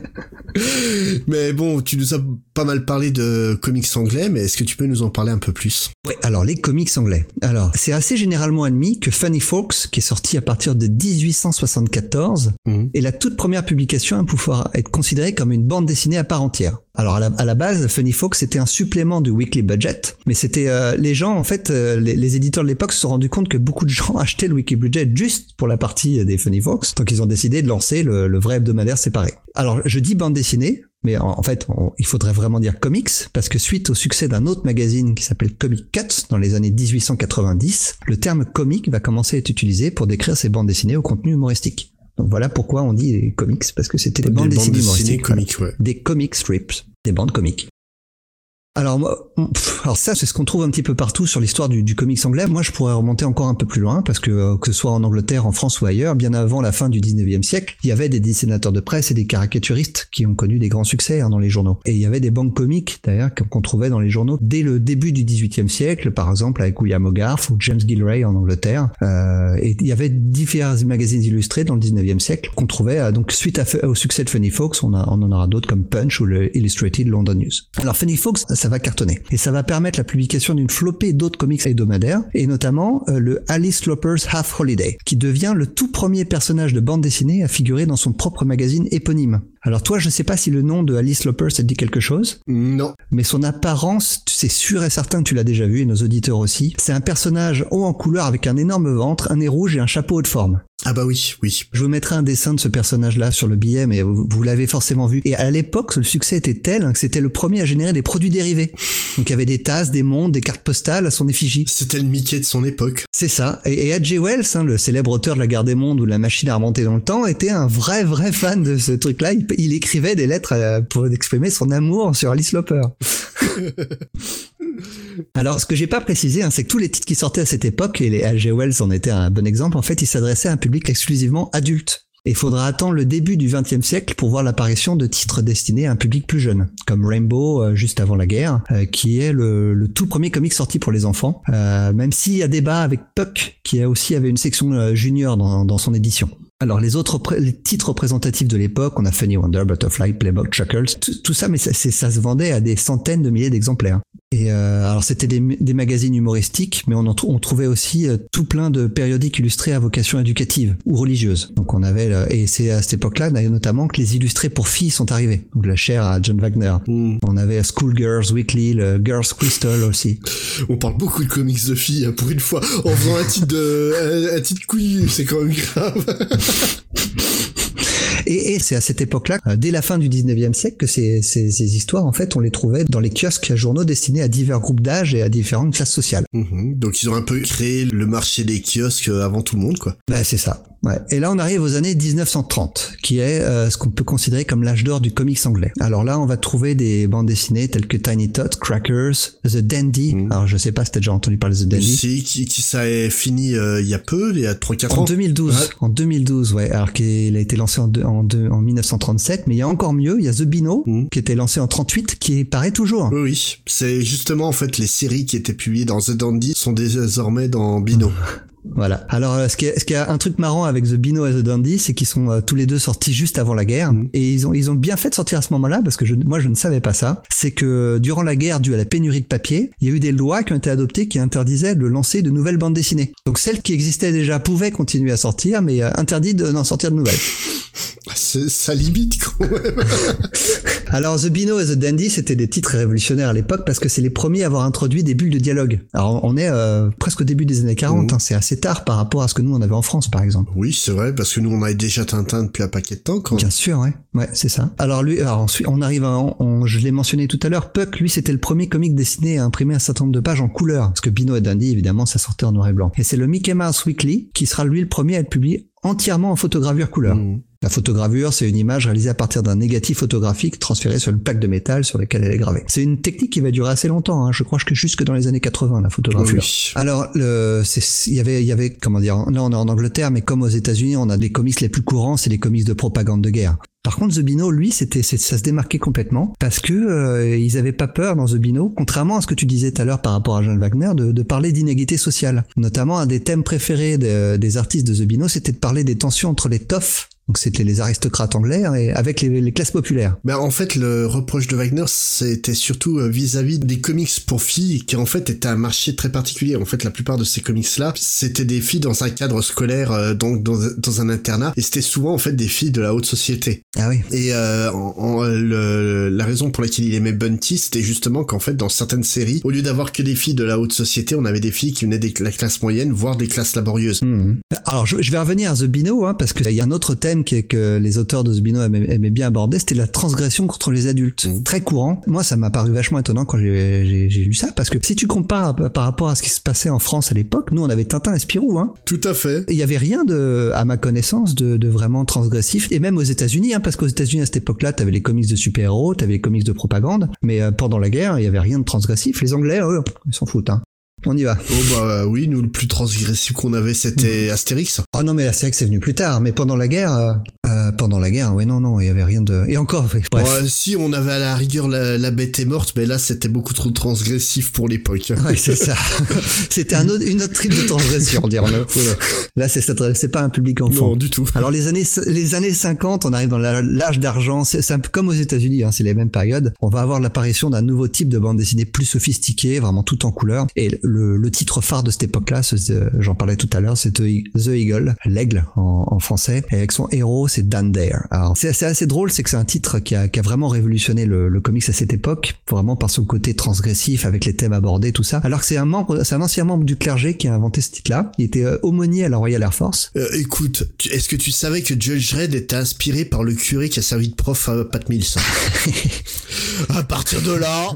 mais bon, tu nous as pas mal parlé de comics anglais, mais est-ce que tu peux nous en parler un peu plus? Oui, alors les comics anglais. Alors, c'est assez généralement admis que Funny Folks, qui est sorti à partir de 1874, Mhm. est la toute première publication à pouvoir être considérée comme une bande dessinée à part entière. Alors à la, base, Funny Folks c'était un supplément du Weekly Budget, mais c'était euh, les gens en fait, euh, les, éditeurs de l'époque se sont rendus compte que beaucoup de gens achetaient le Weekly Budget juste pour la partie euh, des Funny Folks, donc ils ont décidé de lancer le, vrai hebdomadaire séparé. Alors je dis bande dessinée, mais en, fait il faudrait vraiment dire comics parce que suite au succès d'un autre magazine qui s'appelle Comic Cuts dans les années 1890, le terme comic va commencer à être utilisé pour décrire ces bandes dessinées au contenu humoristique. Donc voilà pourquoi on dit les comics parce que c'était des, bandes dessinées comiques, ouais. des comic strips, des bandes comiques. Alors, alors ça, c'est ce qu'on trouve un petit peu partout sur l'histoire du, du comics anglais. Moi, je pourrais remonter encore un peu plus loin, parce que euh, que ce soit en Angleterre, en France ou ailleurs, bien avant la fin du 19e siècle, il y avait des dessinateurs de presse et des caricaturistes qui ont connu des grands succès hein, dans les journaux. Et il y avait des banques comiques, d'ailleurs, qu'on trouvait dans les journaux dès le début du 18e siècle, par exemple avec William Hogarth ou James Gilray en Angleterre. Euh, et il y avait différents magazines illustrés dans le 19e siècle qu'on trouvait, euh, donc suite au succès de Funny Folks, on, a- on en aura d'autres comme Punch ou le Illustrated London News. Alors Funny ça va cartonner. Et ça va permettre la publication d'une flopée d'autres comics hebdomadaires, et notamment euh, le Alice Loper's Half Holiday, qui devient le tout premier personnage de bande dessinée à figurer dans son propre magazine éponyme. Alors toi, je sais pas si le nom de Alice Loper ça te dit quelque chose, Non. mais son apparence, c'est sûr et certain que tu l'as déjà vu, et nos auditeurs aussi. C'est un personnage haut en couleur avec un énorme ventre, un nez rouge et un chapeau haut de forme. Ah bah oui, oui. Je vous mettrai un dessin de ce personnage-là sur le billet, mais vous, vous l'avez forcément vu. Et à l'époque, le succès était tel que c'était le premier à générer des produits dérivés. Donc il y avait des tasses, des montres, des cartes postales à son effigie. C'était le Mickey de son époque. C'est ça. Et, et. Wells, hein, le célèbre auteur de La Guerre des Mondes ou La Machine à remonter dans le temps, était un vrai, vrai fan de ce truc-là. Il, il écrivait des lettres euh, pour exprimer son amour sur Alice Loper. Alors, ce que j'ai pas précisé, hein, c'est que tous les titres qui sortaient à cette époque, et les H.G. Wells en étaient un bon exemple, en fait, ils s'adressaient à un public exclusivement adulte. Et il faudra attendre le début du XXe siècle pour voir l'apparition de titres destinés à un public plus jeune, comme Rainbow euh, juste avant la guerre, euh, qui est le, le tout premier comic sorti pour les enfants, euh, même s'il y a débat avec Puck, qui a aussi avait une section junior dans, dans son édition. Alors les autres les titres représentatifs de l'époque, on a Funny Wonder, Butterfly, Playboy, Chuckles, tout, ça, mais ça, ça se vendait à des centaines de milliers d'exemplaires. Et euh, alors c'était des, des magazines humoristiques, mais on, en trou- on trouvait aussi euh, tout plein de périodiques illustrés à vocation éducative ou religieuse. Donc on avait euh, et c'est à cette époque-là notamment que les illustrés pour filles sont arrivés. Donc la chair à John Wagner. Hmm. On avait Schoolgirls Weekly, le Girls Crystal aussi. On parle beaucoup de comics de filles hein, pour une fois. En faisant un titre de un, un titre couillu, c'est quand même grave. Et, et c'est à cette époque-là, euh, dès la fin du 19e siècle, que ces, ces, ces histoires, en fait, on les trouvait dans les kiosques à journaux destinés à divers groupes d'âge et à différentes classes sociales. Mhm. Donc ils ont un peu créé le marché des kiosques euh, avant tout le monde, quoi. Bah, c'est ça. Ouais. Et là, on arrive aux années 1930, qui est euh, ce qu'on peut considérer comme l'âge d'or du comics anglais. Alors là, on va trouver des bandes dessinées telles que Tiny Tot, Crackers, The Dandy. Mhm. Alors, je sais pas si t'as déjà entendu parler de The Dandy. C'est qui, qui ça est fini euh, il y a peu, il y a 3-4 En ans. 2012, Ouais. en 2012, ouais. Alors qu'il a été lancé en, deux- en, deux- en 1937, mais il y a encore mieux, il y a The Bino, Mhm. qui était lancé en 38, qui paraît toujours. Oui, oui. C'est justement en fait les séries qui étaient publiées dans The Dandy sont désormais dans Bino. Voilà. Alors, euh, ce qui est, ce qui est un truc marrant avec The Bino et The Dandy, c'est qu'ils sont euh, tous les deux sortis juste avant la guerre. Mhm. Et ils ont, ils ont bien fait de sortir à ce moment-là, parce que je, moi, je ne savais pas ça. C'est que durant la guerre, due à la pénurie de papier, il y a eu des lois qui ont été adoptées qui interdisaient de lancer de nouvelles bandes dessinées. Donc, celles qui existaient déjà pouvaient continuer à sortir, mais euh, interdit de- d'en sortir de nouvelles. Ça limite quand même. Alors, The Bino et The Dandy, c'était des titres révolutionnaires à l'époque parce que c'est les premiers à avoir introduit des bulles de dialogue. Alors, on est euh, presque au début des années 40, Mhm. hein, c'est assez tard par rapport à ce que nous, on avait en France, par exemple. Oui, c'est vrai parce que nous on avait déjà Tintin depuis un paquet de temps quand. Bien sûr, ouais, ouais, c'est ça. Alors lui, alors ensuite, on arrive, à, on- je l'ai mentionné tout à l'heure, Puck, lui, c'était le premier comic dessiné à imprimer un certain nombre de pages en couleur, parce que Bino et Dundee, évidemment, ça sortait en noir et blanc. Et c'est le Mickey Mouse Weekly qui sera lui le premier à être publié entièrement en photogravure couleur. Mhm. La photogravure, c'est une image réalisée à partir d'un négatif photographique transféré sur une plaque de métal sur laquelle elle est gravée. C'est une technique qui va durer assez longtemps, hein. je crois que jusque dans les années 80, la photogravure. Oui. Alors, il y avait, il y avait, comment dire, là on est en Angleterre, mais comme aux États-Unis, on a des comics les plus courants, c'est les comics de propagande de guerre. Par contre, The Bino, lui, c'était, ça se démarquait complètement parce que euh, ils avaient pas peur dans The Bino, contrairement à ce que tu disais tout à l'heure par rapport à Jean Wagner, de, de parler d'inégalité sociale. Notamment, un des thèmes préférés de- des artistes de The Bino, c'était de parler des tensions entre les toffs Donc c'était les aristocrates anglais hein, et avec les, les, classes populaires. Mais en fait, le reproche de Wagner, c'était surtout euh, vis-à-vis des comics pour filles, qui en fait était un marché très particulier. En fait, la plupart de ces comics-là, c'était des filles dans un cadre scolaire, euh, donc dans, dans, un internat, et c'était souvent en fait des filles de la haute société. Ah oui. Et euh, en, le, la raison pour laquelle il aimait Bunty, c'était justement qu'en fait, dans certaines séries, au lieu d'avoir que des filles de la haute société, on avait des filles qui venaient de la classe moyenne, voire des classes laborieuses. Mmh. Alors, je, je, vais revenir à The Bino, hein, parce qu'il y a un autre thème qui est que les auteurs de Zbino aimaient, aimaient bien aborder, c'était la transgression contre les adultes. Mmh. Très courant. Moi, ça m'a paru vachement étonnant quand j'ai lu ça, parce que si tu compares par rapport à ce qui se passait en France à l'époque, nous, on avait Tintin et Spirou. Hein. Tout à fait. Il y avait rien de, à ma connaissance, de, de vraiment transgressif. Et même aux États-Unis, hein, parce qu'aux États-Unis à cette époque-là, t'avais les comics de super-héros, t'avais les comics de propagande, mais euh, pendant la guerre, il y avait rien de transgressif. Les Anglais, eux, ils s'en foutent. Hein. On y va. Oh bah oui, nous le plus transgressif qu'on avait c'était Astérix. Oh non mais Astérix c'est venu plus tard, mais pendant la guerre, euh, euh, pendant la guerre, ouais non non, il y avait rien de. Et encore, bref. Ouais, si on avait à la rigueur la, bête est morte, mais là c'était beaucoup trop transgressif pour l'époque. Ouais c'est ça. c'était un autre, une autre tripe de transgression, dire Là c'est c'est pas un public enfant. Non du tout. Alors les années les années 50, on arrive dans l'âge d'argent, c'est un peu comme aux États-Unis, hein, c'est les mêmes périodes. On va avoir l'apparition d'un nouveau type de bande dessinée plus sophistiquée, vraiment tout en couleur et le, le, titre phare de cette époque-là, j'en parlais tout à l'heure, c'est The Eagle, l'aigle en, en, français, et avec son héros, c'est Dan Dare. Alors c'est assez, assez, drôle, c'est que c'est un titre qui a, qui a vraiment révolutionné le, le, comics à cette époque, vraiment par son côté transgressif avec les thèmes abordés, tout ça. Alors que c'est un membre, c'est un ancien membre du clergé qui a inventé ce titre-là. Il était euh, aumônier à la Royal Air Force. Euh, écoute, est-ce que tu savais que Judge Dredd était inspiré par le curé qui a servi de prof à Pat Mills? À partir de là.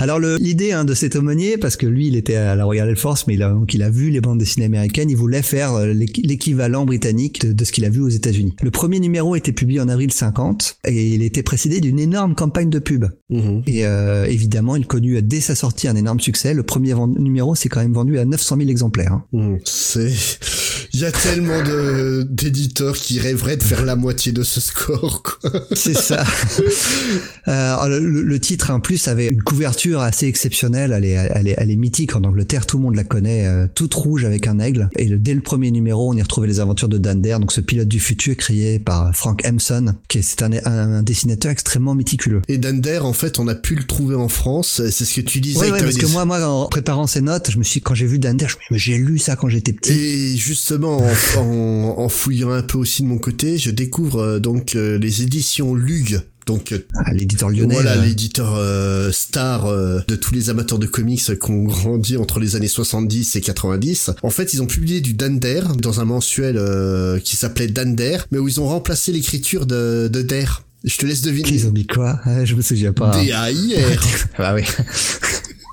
Alors l'idée hein, de cet aumônier, parce que lui il était à la Royal Air Force, mais il a, donc il a vu les bandes dessinées américaines, il voulait faire euh, l'équivalent britannique de, ce qu'il a vu aux États-Unis. Le premier numéro était publié en avril 50 et il était précédé d'une énorme campagne de pub. Mmh. Et euh, évidemment, il connut dès sa sortie un énorme succès. Le premier numéro s'est quand même vendu à 900 000 exemplaires. Hein. Mmh. C'est, il y a tellement de d'éditeurs qui rêveraient de faire la moitié de ce score. C'est ça. euh, le, le, titre en plus avait une couverture assez exceptionnelle. Elle est, elle est, elle est mythique en Angleterre. Tout le monde la connaît. Euh, toute rouge avec un aigle. Et le, dès le premier numéro, on y retrouvait les aventures de Dan Dare, donc ce pilote du futur créé par Frank Emson, qui est un, un, dessinateur extrêmement méticuleux. Et Dan Dare, en fait, on a pu le trouver en France. C'est ce que tu disais. Oui, ouais, parce que moi, moi, en préparant ces notes, je me suis, quand j'ai vu Dan Dare, je me j'ai lu ça quand j'étais petit. Et justement, en, en, en, fouillant un peu aussi de mon côté, je découvre euh, donc euh, les éditions Lug. Donc ah, l'éditeur lyonnais voilà euh... l'éditeur euh, star euh, de tous les amateurs de comics qui ont grandi entre les années 70 et 90 en fait ils ont publié du Dander dans un mensuel euh, qui s'appelait Dander mais où ils ont remplacé l'écriture de, de Dare je te laisse deviner. Ils ont mis quoi? Je me souviens pas. D-A-I-R ah oui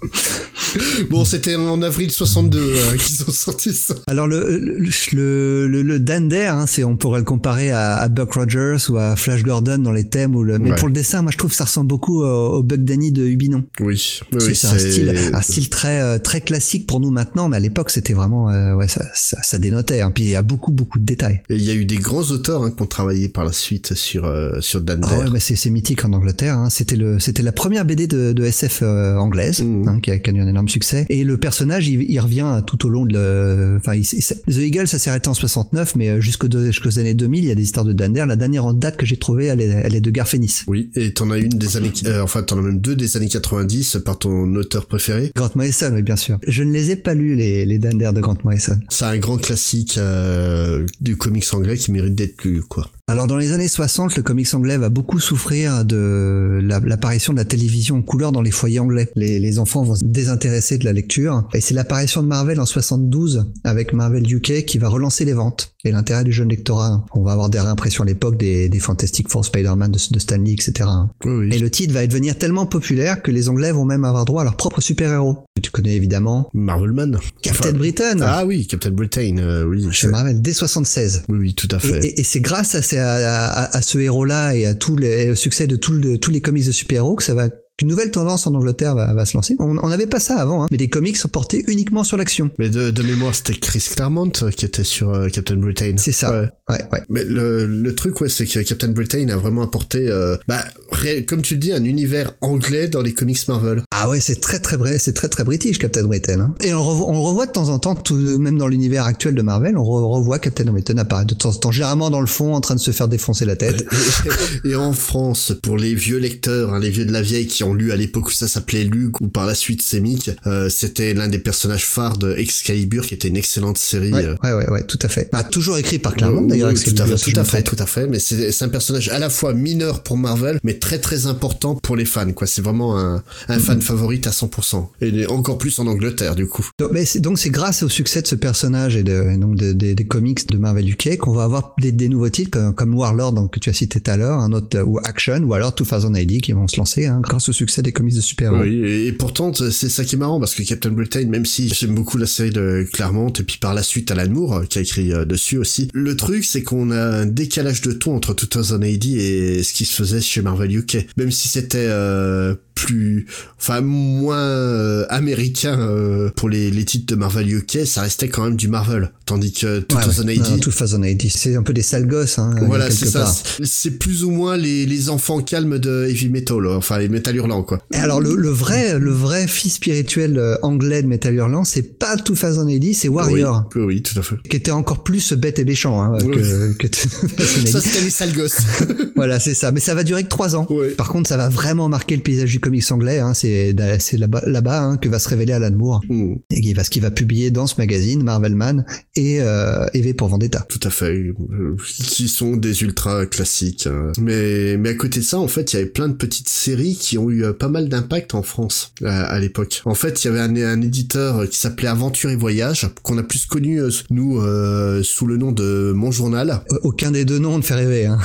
bon, c'était en avril 62 euh, qu'ils ont sorti ça. Alors le le le, le Dander, hein, c'est on pourrait le comparer à, à, Buck Rogers ou à Flash Gordon dans les thèmes ou le. Mais ouais. pour le dessin, moi je trouve que ça ressemble beaucoup au, au Buck Danny de Ubinon. Oui, oui c'est un style un style très euh, très classique pour nous maintenant, mais à l'époque c'était vraiment euh, ouais ça, ça, ça dénotait. Hein. Puis il y a beaucoup beaucoup de détails. Et il y a eu des grands auteurs hein, qui ont travaillé par la suite sur euh, sur Dander. Ah ouais, bah c'est mythique en Angleterre. Hein. C'était le c'était la première BD de, de SF euh, anglaise mmh. Hein, qui a, qui a eu un énorme succès. Et le personnage, il, il revient tout au long de le, enfin, il, The Eagle, ça s'est arrêté en 69, mais jusqu'aux jusqu'aux années 2000, il y a des histoires de Dander. La dernière en date que j'ai trouvée, elle est, elle est de Garfénis. Oui, et t'en as une des années, euh, enfin, t'en as même deux des années 90 par ton auteur préféré. Grant Morrison, oui, bien sûr. Je ne les ai pas lus, les, les Dander de Grant Morrison. C'est un grand classique euh, du comics anglais qui mérite d'être lu, quoi. Alors dans les années 60, le comics anglais va beaucoup souffrir de l'apparition de la télévision en couleur dans les foyers anglais. Les, les, enfants vont se désintéresser de la lecture. Et c'est l'apparition de Marvel en 72 avec Marvel UK qui va relancer les ventes. Et l'intérêt du jeune lectorat. On va avoir des réimpressions à l'époque des, des Fantastic Four, Spider-Man de, de Stan Lee, etc. Oui, oui. Et le titre va devenir tellement populaire que les Anglais vont même avoir droit à leur propre super-héros. Tu connais évidemment Marvelman. Captain enfin, Britain. Ah oui, Captain Britain, euh, oui. Chez Marvel dès 76. Oui, oui, tout à fait. Et, et, et c'est grâce à, ces, à, à, à, ce héros-là et à tous les, au succès de, tout le, tous les comics de super-héros que ça va Une nouvelle tendance en Angleterre va, va se lancer. On n'avait pas ça avant, hein, mais des comics sont portés uniquement sur l'action. Mais de, de mémoire, c'était Chris Claremont euh, qui était sur euh, Captain Britain. C'est ça. Ouais. Ouais, ouais. Mais le, le truc, ouais, c'est que Captain Britain a vraiment apporté, euh, bah, comme tu le dis, un univers anglais dans les comics Marvel. Ah ouais, c'est très très vrai, c'est très très british Captain Britain. Hein. Et on, revoit, on revoit de temps en temps, tout, même dans l'univers actuel de Marvel, on re- revoit Captain Britain apparaître de temps en temps, généralement dans le fond, en train de se faire défoncer la tête. Et en France, pour les vieux lecteurs, hein, les vieux de la vieille qui ont lu à l'époque où ça s'appelait Luke ou par la suite Semic, euh, c'était l'un des personnages phares de Excalibur qui était une excellente série. Ouais, euh, ouais, ouais, ouais, tout à fait. Ah, toujours écrit par Claremont d'ailleurs. oui, Excalibur, tout à fait, si tout à fait, tout à fait. Mais c'est c'est un personnage à la fois mineur pour Marvel, mais très très important pour les fans. Quoi, c'est vraiment un, un fan favorite à 100%. Et encore plus en Angleterre du coup. Donc, mais c'est, donc c'est grâce au succès de ce personnage et, de, et donc de- de- des comics de Marvel UK qu'on va avoir des, des nouveaux titres comme, comme Warlord donc, que tu as cité tout à l'heure, un autre euh, ou Action ou alors 2000 AD qui vont se lancer hein, grâce au et, pourtant c'est ça qui est marrant parce que Captain Britain, même si j'aime beaucoup la série de Claremont et puis par la suite Alan Moore euh, qui a écrit euh, dessus aussi, le truc c'est qu'on a un décalage de ton entre 2000 AD et ce qui se faisait chez Marvel UK. Même si c'était euh, plus, enfin moins euh, américain euh, pour les, les titres de Marvel UK, ça restait quand même du Marvel. Tandis que 2000 Ouais, ouais. AD, Non, 2000 AD, c'est un peu des sales gosses hein, voilà, c'est ça. C'est- plus ou moins les, les enfants calmes de heavy metal, euh, enfin les métal hurlants quoi. Et alors le, le vrai le vrai fils spirituel euh, anglais de Metal Hurlant, c'est pas 2000 AD, c'est Warrior. Oui, oui, tout à fait. qui était encore plus bête et méchant hein, Oui. que, que 2000 Ça c'était les sales gosses. Voilà, c'est ça. Mais ça va durer que trois ans. Ouais. Par contre, ça va vraiment marquer le paysage du comics anglais. Hein. C'est là-bas hein, que va se révéler Alan Moore Hmm, et qui va ce qu'il va publier dans ce magazine Marvelman et euh, EV pour Vendetta. tout à fait. euh, qui sont des ultra classiques. euh. Mais mais à côté de ça, en fait, il y avait plein de petites séries qui ont eu euh, pas mal d'impact en France à l'époque. En fait, il y avait un, un éditeur euh, qui s'appelait Aventure et Voyage qu'on a plus connu nous euh, sous le nom de Mon Journal. Aucun des deux noms ne fait rêver. Hein.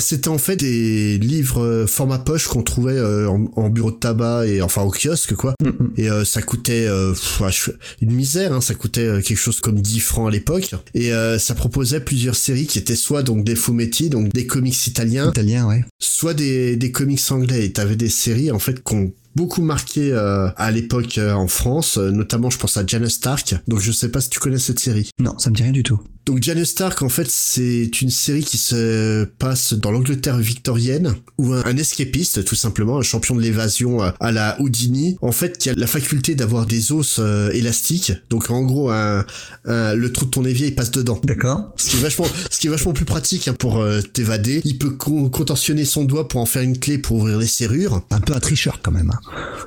C'était en fait des livres format poche qu'on trouvait en, en bureau de tabac et enfin au kiosque quoi. Mm, Et euh, ça coûtait euh, pff, une misère, hein, ça coûtait euh, quelque chose comme 10 francs à l'époque. Et euh, ça proposait plusieurs séries qui étaient soit donc des fumetti, donc des comics italiens, Italien, ouais. soit des, des comics anglais. Et t'avais des séries en fait qu'on beaucoup marqué euh, à l'époque euh, en France, euh, notamment je pense à Janus Stark. Donc je sais pas si tu connais cette série. Non, ça me dit rien du tout. Donc Janus Stark, en fait, c'est une série qui se passe dans l'Angleterre victorienne, où un, un escapiste, tout simplement, un champion de l'évasion à la Houdini, en fait, qui a la faculté d'avoir des os euh, élastiques. Donc en gros, un, un- le trou de ton évier, il passe dedans. D'accord. Ce qui est vachement, ce qui est vachement plus pratique hein, pour euh, t'évader. Il peut con- contorsionner son doigt pour en faire une clé pour ouvrir les serrures. Un peu un tricheur quand même. hein.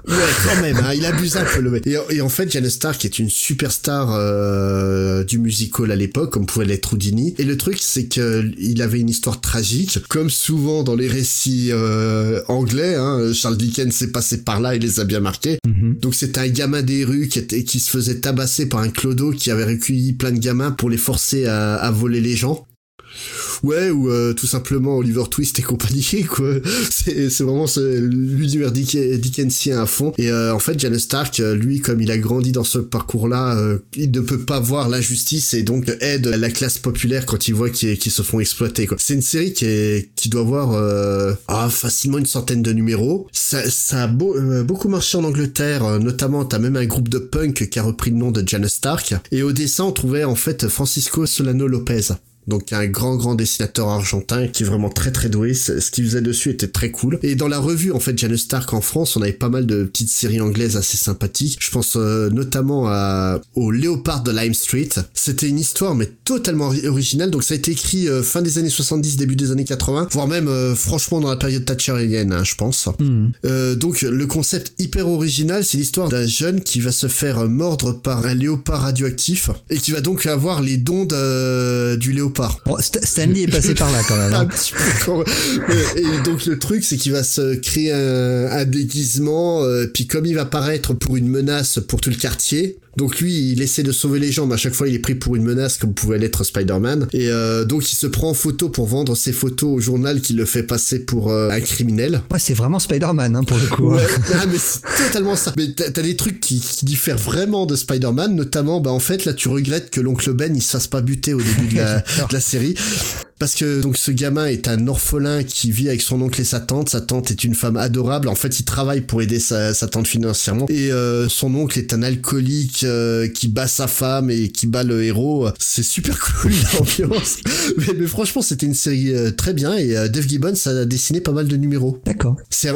Ouais, quand même, hein, il abuse un peu le mec. Et, et en fait, Janus Stark est une superstar euh, du musical à l'époque, comme pouvait l'être Houdini. Et le truc, c'est que il avait une histoire tragique, comme souvent dans les récits euh, anglais. Hein, Charles Dickens s'est passé par là, il les a bien marqués. Mhm. Donc c'était un gamin des rues qui, était, qui se faisait tabasser par un clodo qui avait recueilli plein de gamins pour les forcer à, à voler les gens. Ouais, ou euh, tout simplement Oliver Twist et compagnie, quoi. C'est, vraiment ce- l'univers Dick- Dickensien à fond. Et euh, en fait, Janus Stark, euh, lui, comme il a grandi dans ce parcours-là, euh, il ne peut pas voir l'injustice et donc aide la classe populaire quand il voit qu'ils, se font exploiter, quoi. C'est une série qui, est, qui doit avoir euh, ah, facilement une centaine de numéros. Ça, ça a beau- euh, beaucoup marché en Angleterre, notamment t'as même un groupe de punk qui a repris le nom de Janus Stark. Et au dessin, on trouvait en fait Francisco Solano Lopez. Donc un grand grand dessinateur argentin qui est vraiment très très doué. Ce qu'il faisait dessus était très cool. Et dans la revue en fait Janus Stark en France, on avait pas mal de petites séries anglaises assez sympathiques. Je pense euh, notamment à au Léopard de Lime Street. C'était une histoire mais totalement ori- originale. Donc ça a été écrit euh, fin des années 70, début des années 80, voire même euh, franchement dans la période thatcherienne, hein, je pense. Mhm. Euh, donc le concept hyper original, c'est l'histoire d'un jeune qui va se faire euh, mordre par un léopard radioactif et qui va donc avoir les dons du léopard. Stanley est passé par là quand même. Hein. Et donc le truc, c'est qu'il va se créer un, un déguisement, euh, puis comme il va paraître pour une menace pour tout le quartier, donc lui, il essaie de sauver les gens, mais à chaque fois, il est pris pour une menace, comme pouvait l'être Spider-Man. Et euh, donc, il se prend en photo pour vendre ses photos au journal qui le fait passer pour euh, un criminel. Ouais, c'est vraiment Spider-Man hein, pour le coup. hein. Ouais, ah, mais c'est totalement ça. Mais t'as t'as des trucs qui, qui diffèrent vraiment de Spider-Man, notamment, bah en fait, là, tu regrettes que l'oncle Ben, il se fasse pas buter au début de la, de la série. Parce que donc ce gamin est un orphelin qui vit avec son oncle et sa tante. Sa tante est une femme adorable. En fait, il travaille pour aider sa, sa tante financièrement. Et euh, son oncle est un alcoolique euh, qui bat sa femme et qui bat le héros. C'est super cool l'ambiance. mais, mais franchement, c'était une série euh, très bien et euh, Dave Gibbons a dessiné pas mal de numéros. D'accord.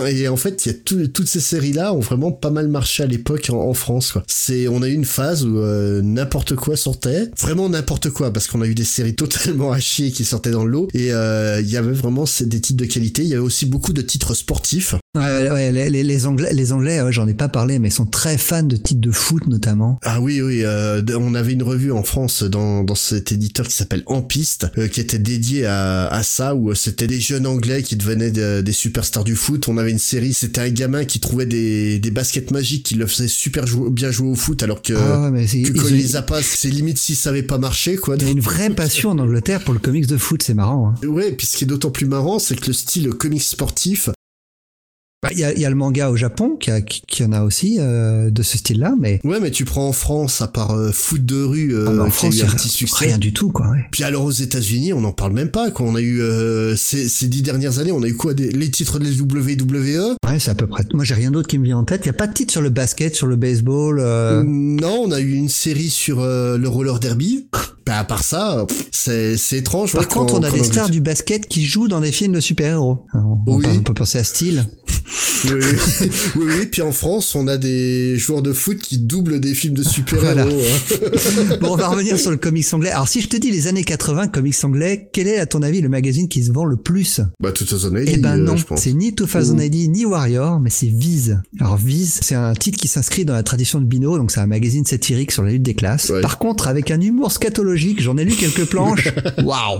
Et en fait, il y a tout- toutes ces séries-là ont vraiment pas mal marché à l'époque en, en France. Quoi. C'est, on a eu une phase où euh, n'importe quoi sortait, vraiment n'importe quoi, parce qu'on a eu des séries totalement à chier qui sortaient dans le lot. Et euh, il y avait vraiment des titres de qualité. Il y avait aussi beaucoup de titres sportifs. Ouais, ouais, les, les- les Anglais, les Anglais, ouais, j'en ai pas parlé, mais sont très fans de titres de foot notamment. Ah oui, oui, euh, on avait une revue en France dans, dans cet éditeur qui s'appelle En Piste, euh, qui était dédié à, à ça, où euh, c'était des jeunes anglais qui devenaient de- des superstars du foot. On avait une série, c'était un gamin qui trouvait des, des baskets magiques qui le faisaient super jou- bien jouer au foot, alors que, ah ouais, mais il les a pas, c'est limite si ça avait pas marché, quoi. il y a une vraie passion en Angleterre pour le comics de foot, c'est marrant. Hein. Ouais, puis ce qui est d'autant plus marrant, c'est que le style comics sportif, Bah, Il y, a, il y a le manga au Japon qui, a- qui, qui en a aussi euh, de ce style-là, mais ouais, mais tu prends en France, à part euh, foot de rue, euh, Ah, en qui France, a il eu y un a petit succès. rien du tout, quoi. Ouais. Puis alors aux États-Unis, on n'en parle même pas. Quoi. On a eu euh, ces, ces dix dernières années, on a eu quoi des, Les titres de la WWE Ouais, c'est à peu près. Moi, j'ai rien d'autre qui me vient en tête. Il y a pas de titre sur le basket, sur le baseball. euh, Non, on a eu une série sur euh, le roller derby. Bah, à part ça, c'est étrange. Par ouais, contre, on a des stars du basket qui jouent dans des films de super-héros. On, Oui. on peut penser à Steel. Oui, oui. oui, oui. Puis en France, on a des joueurs de foot qui doublent des films de super-héros. Voilà. hein. Bon, on va revenir sur le comics anglais. Alors, si je te dis les années 80, comics anglais, quel est, à ton avis, le magazine qui se vend le plus? Bah, toute façon, Eh ben non, je pense. c'est ni 2080 ni Warrior, mais c'est Viz. Alors Viz, c'est un titre qui s'inscrit dans la tradition de Bino, donc c'est un magazine satirique sur la lutte des classes. Ouais. Par contre, avec un humour scatologique, j'en ai lu quelques planches. Waouh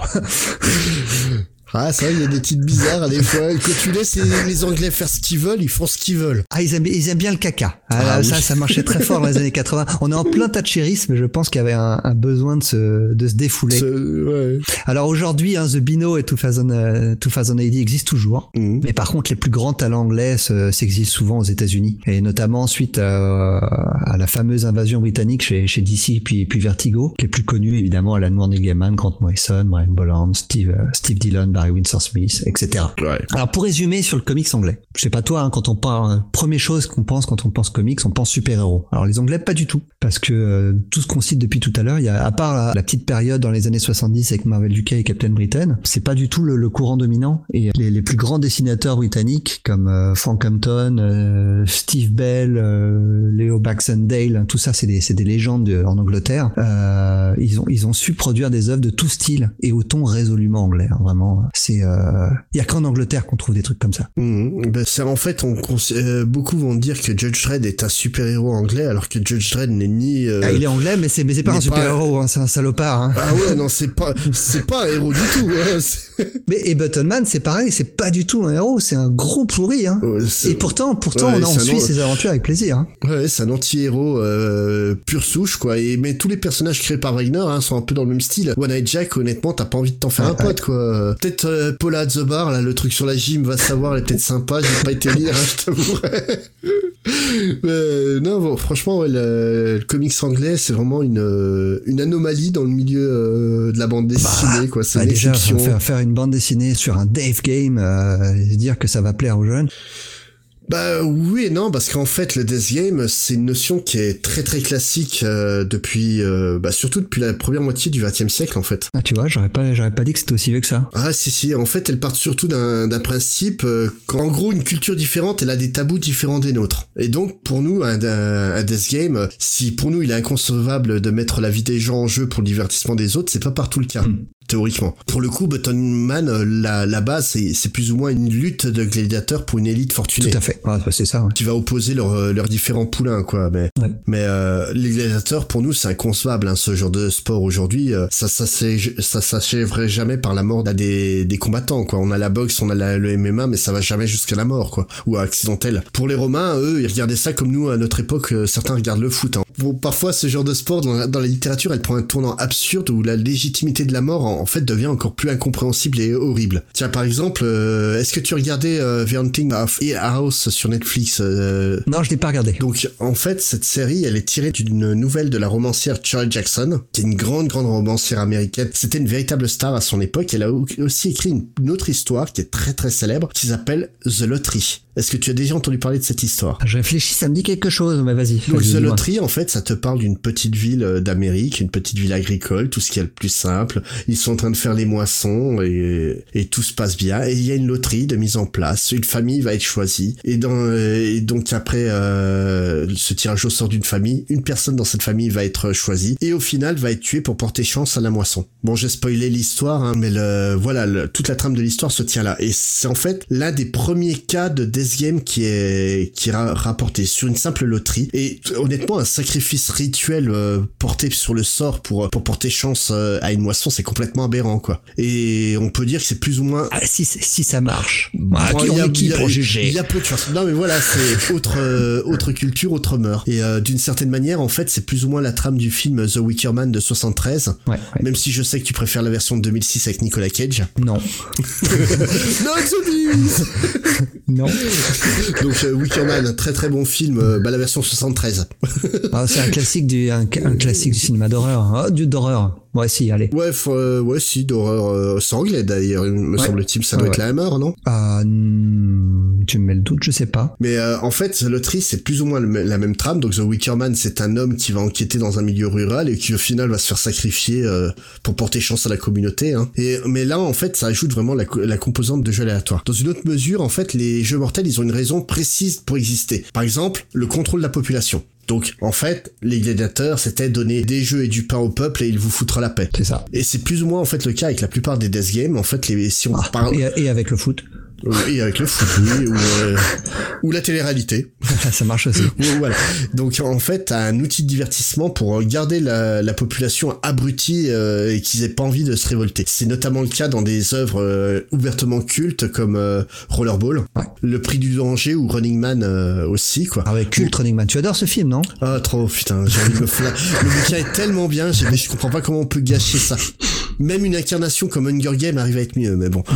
Ah, ça, il y a des titres bizarres des fois. Quand tu laisses les, les Anglais faire ce qu'ils veulent, ils font ce qu'ils veulent. Ah, ils aiment, ils aiment bien le caca. Ah, Ah oui. ça, ça marchait très fort dans les années 80. On est en plein thatchérisme, je pense qu'il y avait un, un besoin de se, de se défouler. Ouais. Alors aujourd'hui, hein, The Bino et 2000, euh, 2080 existent toujours. Mhm. Mais par contre, les plus grands talents anglais se- s'exilent souvent aux États-Unis, et notamment suite à, à la fameuse invasion britannique chez, chez DC puis, puis Vertigo. Les plus connus, évidemment, Alan Moore, Gaiman, Grant Morrison, Brian Bolland, Steve, euh, Steve Dillon, Barry Windsor Smith, etc. Ouais. Alors pour résumer sur le comics anglais, je sais pas toi, hein, quand on parle, euh, première chose qu'on pense quand on pense comics, on pense super-héros. Alors les Anglais pas du tout, parce que euh, tout ce qu'on cite depuis tout à l'heure, il y a à part la, la petite période dans les années 70 avec Marvel UK et Captain Britain, c'est pas du tout le, le courant dominant. Et les, les plus grands dessinateurs britanniques comme euh, Frank Hampton, euh, Steve Bell, euh, Leo Baxendale, hein, tout ça c'est des, c'est des légendes de- en Angleterre. Euh, ils ont ils ont su produire des œuvres de tout style et au ton résolument anglais. hein, vraiment, c'est euh, il y a qu'en Angleterre qu'on trouve des trucs comme ça. Mhm. Ben, c'est en fait, on, euh, beaucoup vont dire que Judge Dredd est un super-héros anglais, alors que Judge Dredd n'est ni. euh, Ah, il est anglais, mais c'est mais c'est pas un pas- super héros, hein, c'est un salopard. Hein. Ah ouais, non, c'est pas, c'est pas un héros du tout. hein. Mais et Buttonman, c'est pareil, c'est pas du tout un héros, c'est un gros pourri. Hein. Ouais, Et pourtant, pourtant, Ouais, on, un suit ses aventures avec plaisir. Hein. Ouais, c'est un anti-héros euh, pure souche, quoi. Et mais tous les personnages créés par Wagner hein, sont un peu dans le même style. One Eye Jack, honnêtement, t'as pas envie de t'en faire Ouais, un pote, quoi. Peut-être euh, Paula at the Bar, là, le truc sur la gym, va savoir, elle est peut-être sympa. J'ai pas été lire, hein, je t'avouerai. Mais, non, bon, franchement, ouais, le, le comics anglais, c'est vraiment une euh, une anomalie dans le milieu euh, de la bande dessinée, quoi. C'est Bah, déjà, faire, faire une bande dessinée sur un Dave Game, euh, et dire que ça va plaire aux jeunes. Bah oui et non parce qu'en fait le death game c'est une notion qui est très très classique euh, depuis euh, bah surtout depuis la première moitié du XXe siècle en fait. Ah, tu vois, j'aurais pas, j'aurais pas dit que c'était aussi vieux que ça. Ah si si en fait elle part surtout d'un d'un principe euh, qu'en gros une culture différente elle a des tabous différents des nôtres et donc pour nous un, un, un death game si pour nous il est inconcevable de mettre la vie des gens en jeu pour le divertissement des autres c'est pas partout le cas. Hmm. Théoriquement. Pour le coup, Button Man, euh, la, la base, c'est c'est plus ou moins une lutte de gladiateurs pour une élite fortunée Tout à fait. Bah, c'est ça. ouais. qui va opposer leurs euh, leurs différents poulains quoi mais Ouais. mais euh, les gladiateurs pour nous c'est inconcevable hein, ce genre de sport aujourd'hui euh, ça ça ça s'achèverait jamais par la mort d'un des des combattants quoi on a la boxe on a la, le MMA mais ça va jamais jusqu'à la mort quoi ou accidentel pour les romains eux ils regardaient ça comme nous à notre époque euh, certains regardent le foot hein. bon parfois ce genre de sport dans la, dans la littérature elle prend un tournant absurde où la légitimité de la mort en, en fait devient encore plus incompréhensible et horrible. Tiens, par exemple, euh, est-ce que tu regardais euh, The Haunting of Hill Sur Netflix euh, Non, je l'ai pas regardé. donc en fait, cette série, elle est tirée d'une nouvelle de la romancière Charlie Jackson, qui est une grande, grande romancière américaine. C'était une véritable star à son époque. Elle a au- aussi écrit une autre histoire qui est très, très célèbre, qui s'appelle The Lottery. Est-ce que tu as déjà entendu parler de cette histoire? Je réfléchis, ça me dit quelque chose, mais vas-y. donc The. Lottery, en fait, ça te parle d'une petite ville euh, d'Amérique, une petite ville agricole, tout ce qui est le plus simple. Ils sont en train de faire les moissons et, et tout se passe bien. Et il y a une loterie de mise en place. Une famille va être choisie. Et, dans, euh, et donc après euh, ce tirage au sort d'une famille, une personne dans cette famille va être choisie et au final va être tuée pour porter chance à la moisson. Bon, j'ai spoilé l'histoire, hein, mais le, voilà, le- toute la trame de l'histoire se tient là. Et c'est en fait l'un des premiers cas de Death Game qui est qui est ra- rapporté sur une simple loterie. Et honnêtement, un sacrifice rituel euh, porté sur le sort pour pour porter chance euh, à une moisson, c'est complètement aberrant, quoi. Et on peut dire que c'est plus ou moins Ah, si, si ça marche. Ah, Bon, qui il on y a- qui pour juger Il y a peu de chance. Non mais voilà, c'est autre euh, autre culture, autre mœurs. Et euh, d'une certaine manière, en fait, c'est plus ou moins la trame du film The Wicker Man de 73. Ouais, ouais. Même si je sais que tu préfères la version de 2006 avec Nicolas Cage. Non. non, Non. Donc euh, Wicker Man, un très très bon film, euh, bah, la version 73. Ah, c'est un classique du, un, un classique du cinéma d'horreur. Ah, du d'horreur. Ouais, si, allez. Ouais, euh, ouais, si, d'horreur euh, anglais d'ailleurs, me Ouais. semble-t-il, ça doit Ouais, être la Hammer, non? Ah, hmm, tu me mets le doute, je sais pas. Mais euh, en fait, The Lottery, c'est plus ou moins le la même trame. Donc The Wicker Man, c'est un homme qui va enquêter dans un milieu rural et qui au final va se faire sacrifier euh, pour porter chance à la communauté. Hein. Et mais là, en fait, ça ajoute vraiment la, la composante de jeu aléatoire. Dans une autre mesure, en fait, les jeux mortels, ils ont une raison précise pour exister. Par exemple, le contrôle de la population. Donc, en fait, les gladiateurs, c'était donner des jeux et du pain au peuple et il vous foutra la paix. C'est ça. Et c'est plus ou moins en fait le cas avec la plupart des death games. En fait, les, si on Ah, parle et, et avec le foot. Et avec le foot, oui, ou, euh, ou la télé-réalité. ça marche aussi. Voilà. Donc en fait, t'as un outil de divertissement pour euh, garder la, la population abrutie euh, et qu'ils aient pas envie de se révolter. C'est notamment le cas dans des œuvres euh, ouvertement cultes comme euh, Rollerball, Ouais. Le Prix du danger ou Running Man euh, aussi quoi. Ah ouais, culte Running Man. Tu adores ce film, non? Ah trop putain, j'ai envie de me fla- Le bouquin est tellement bien, mais je comprends pas comment on peut gâcher ça. Même une incarnation comme Hunger Game arrive à être mieux, mais bon.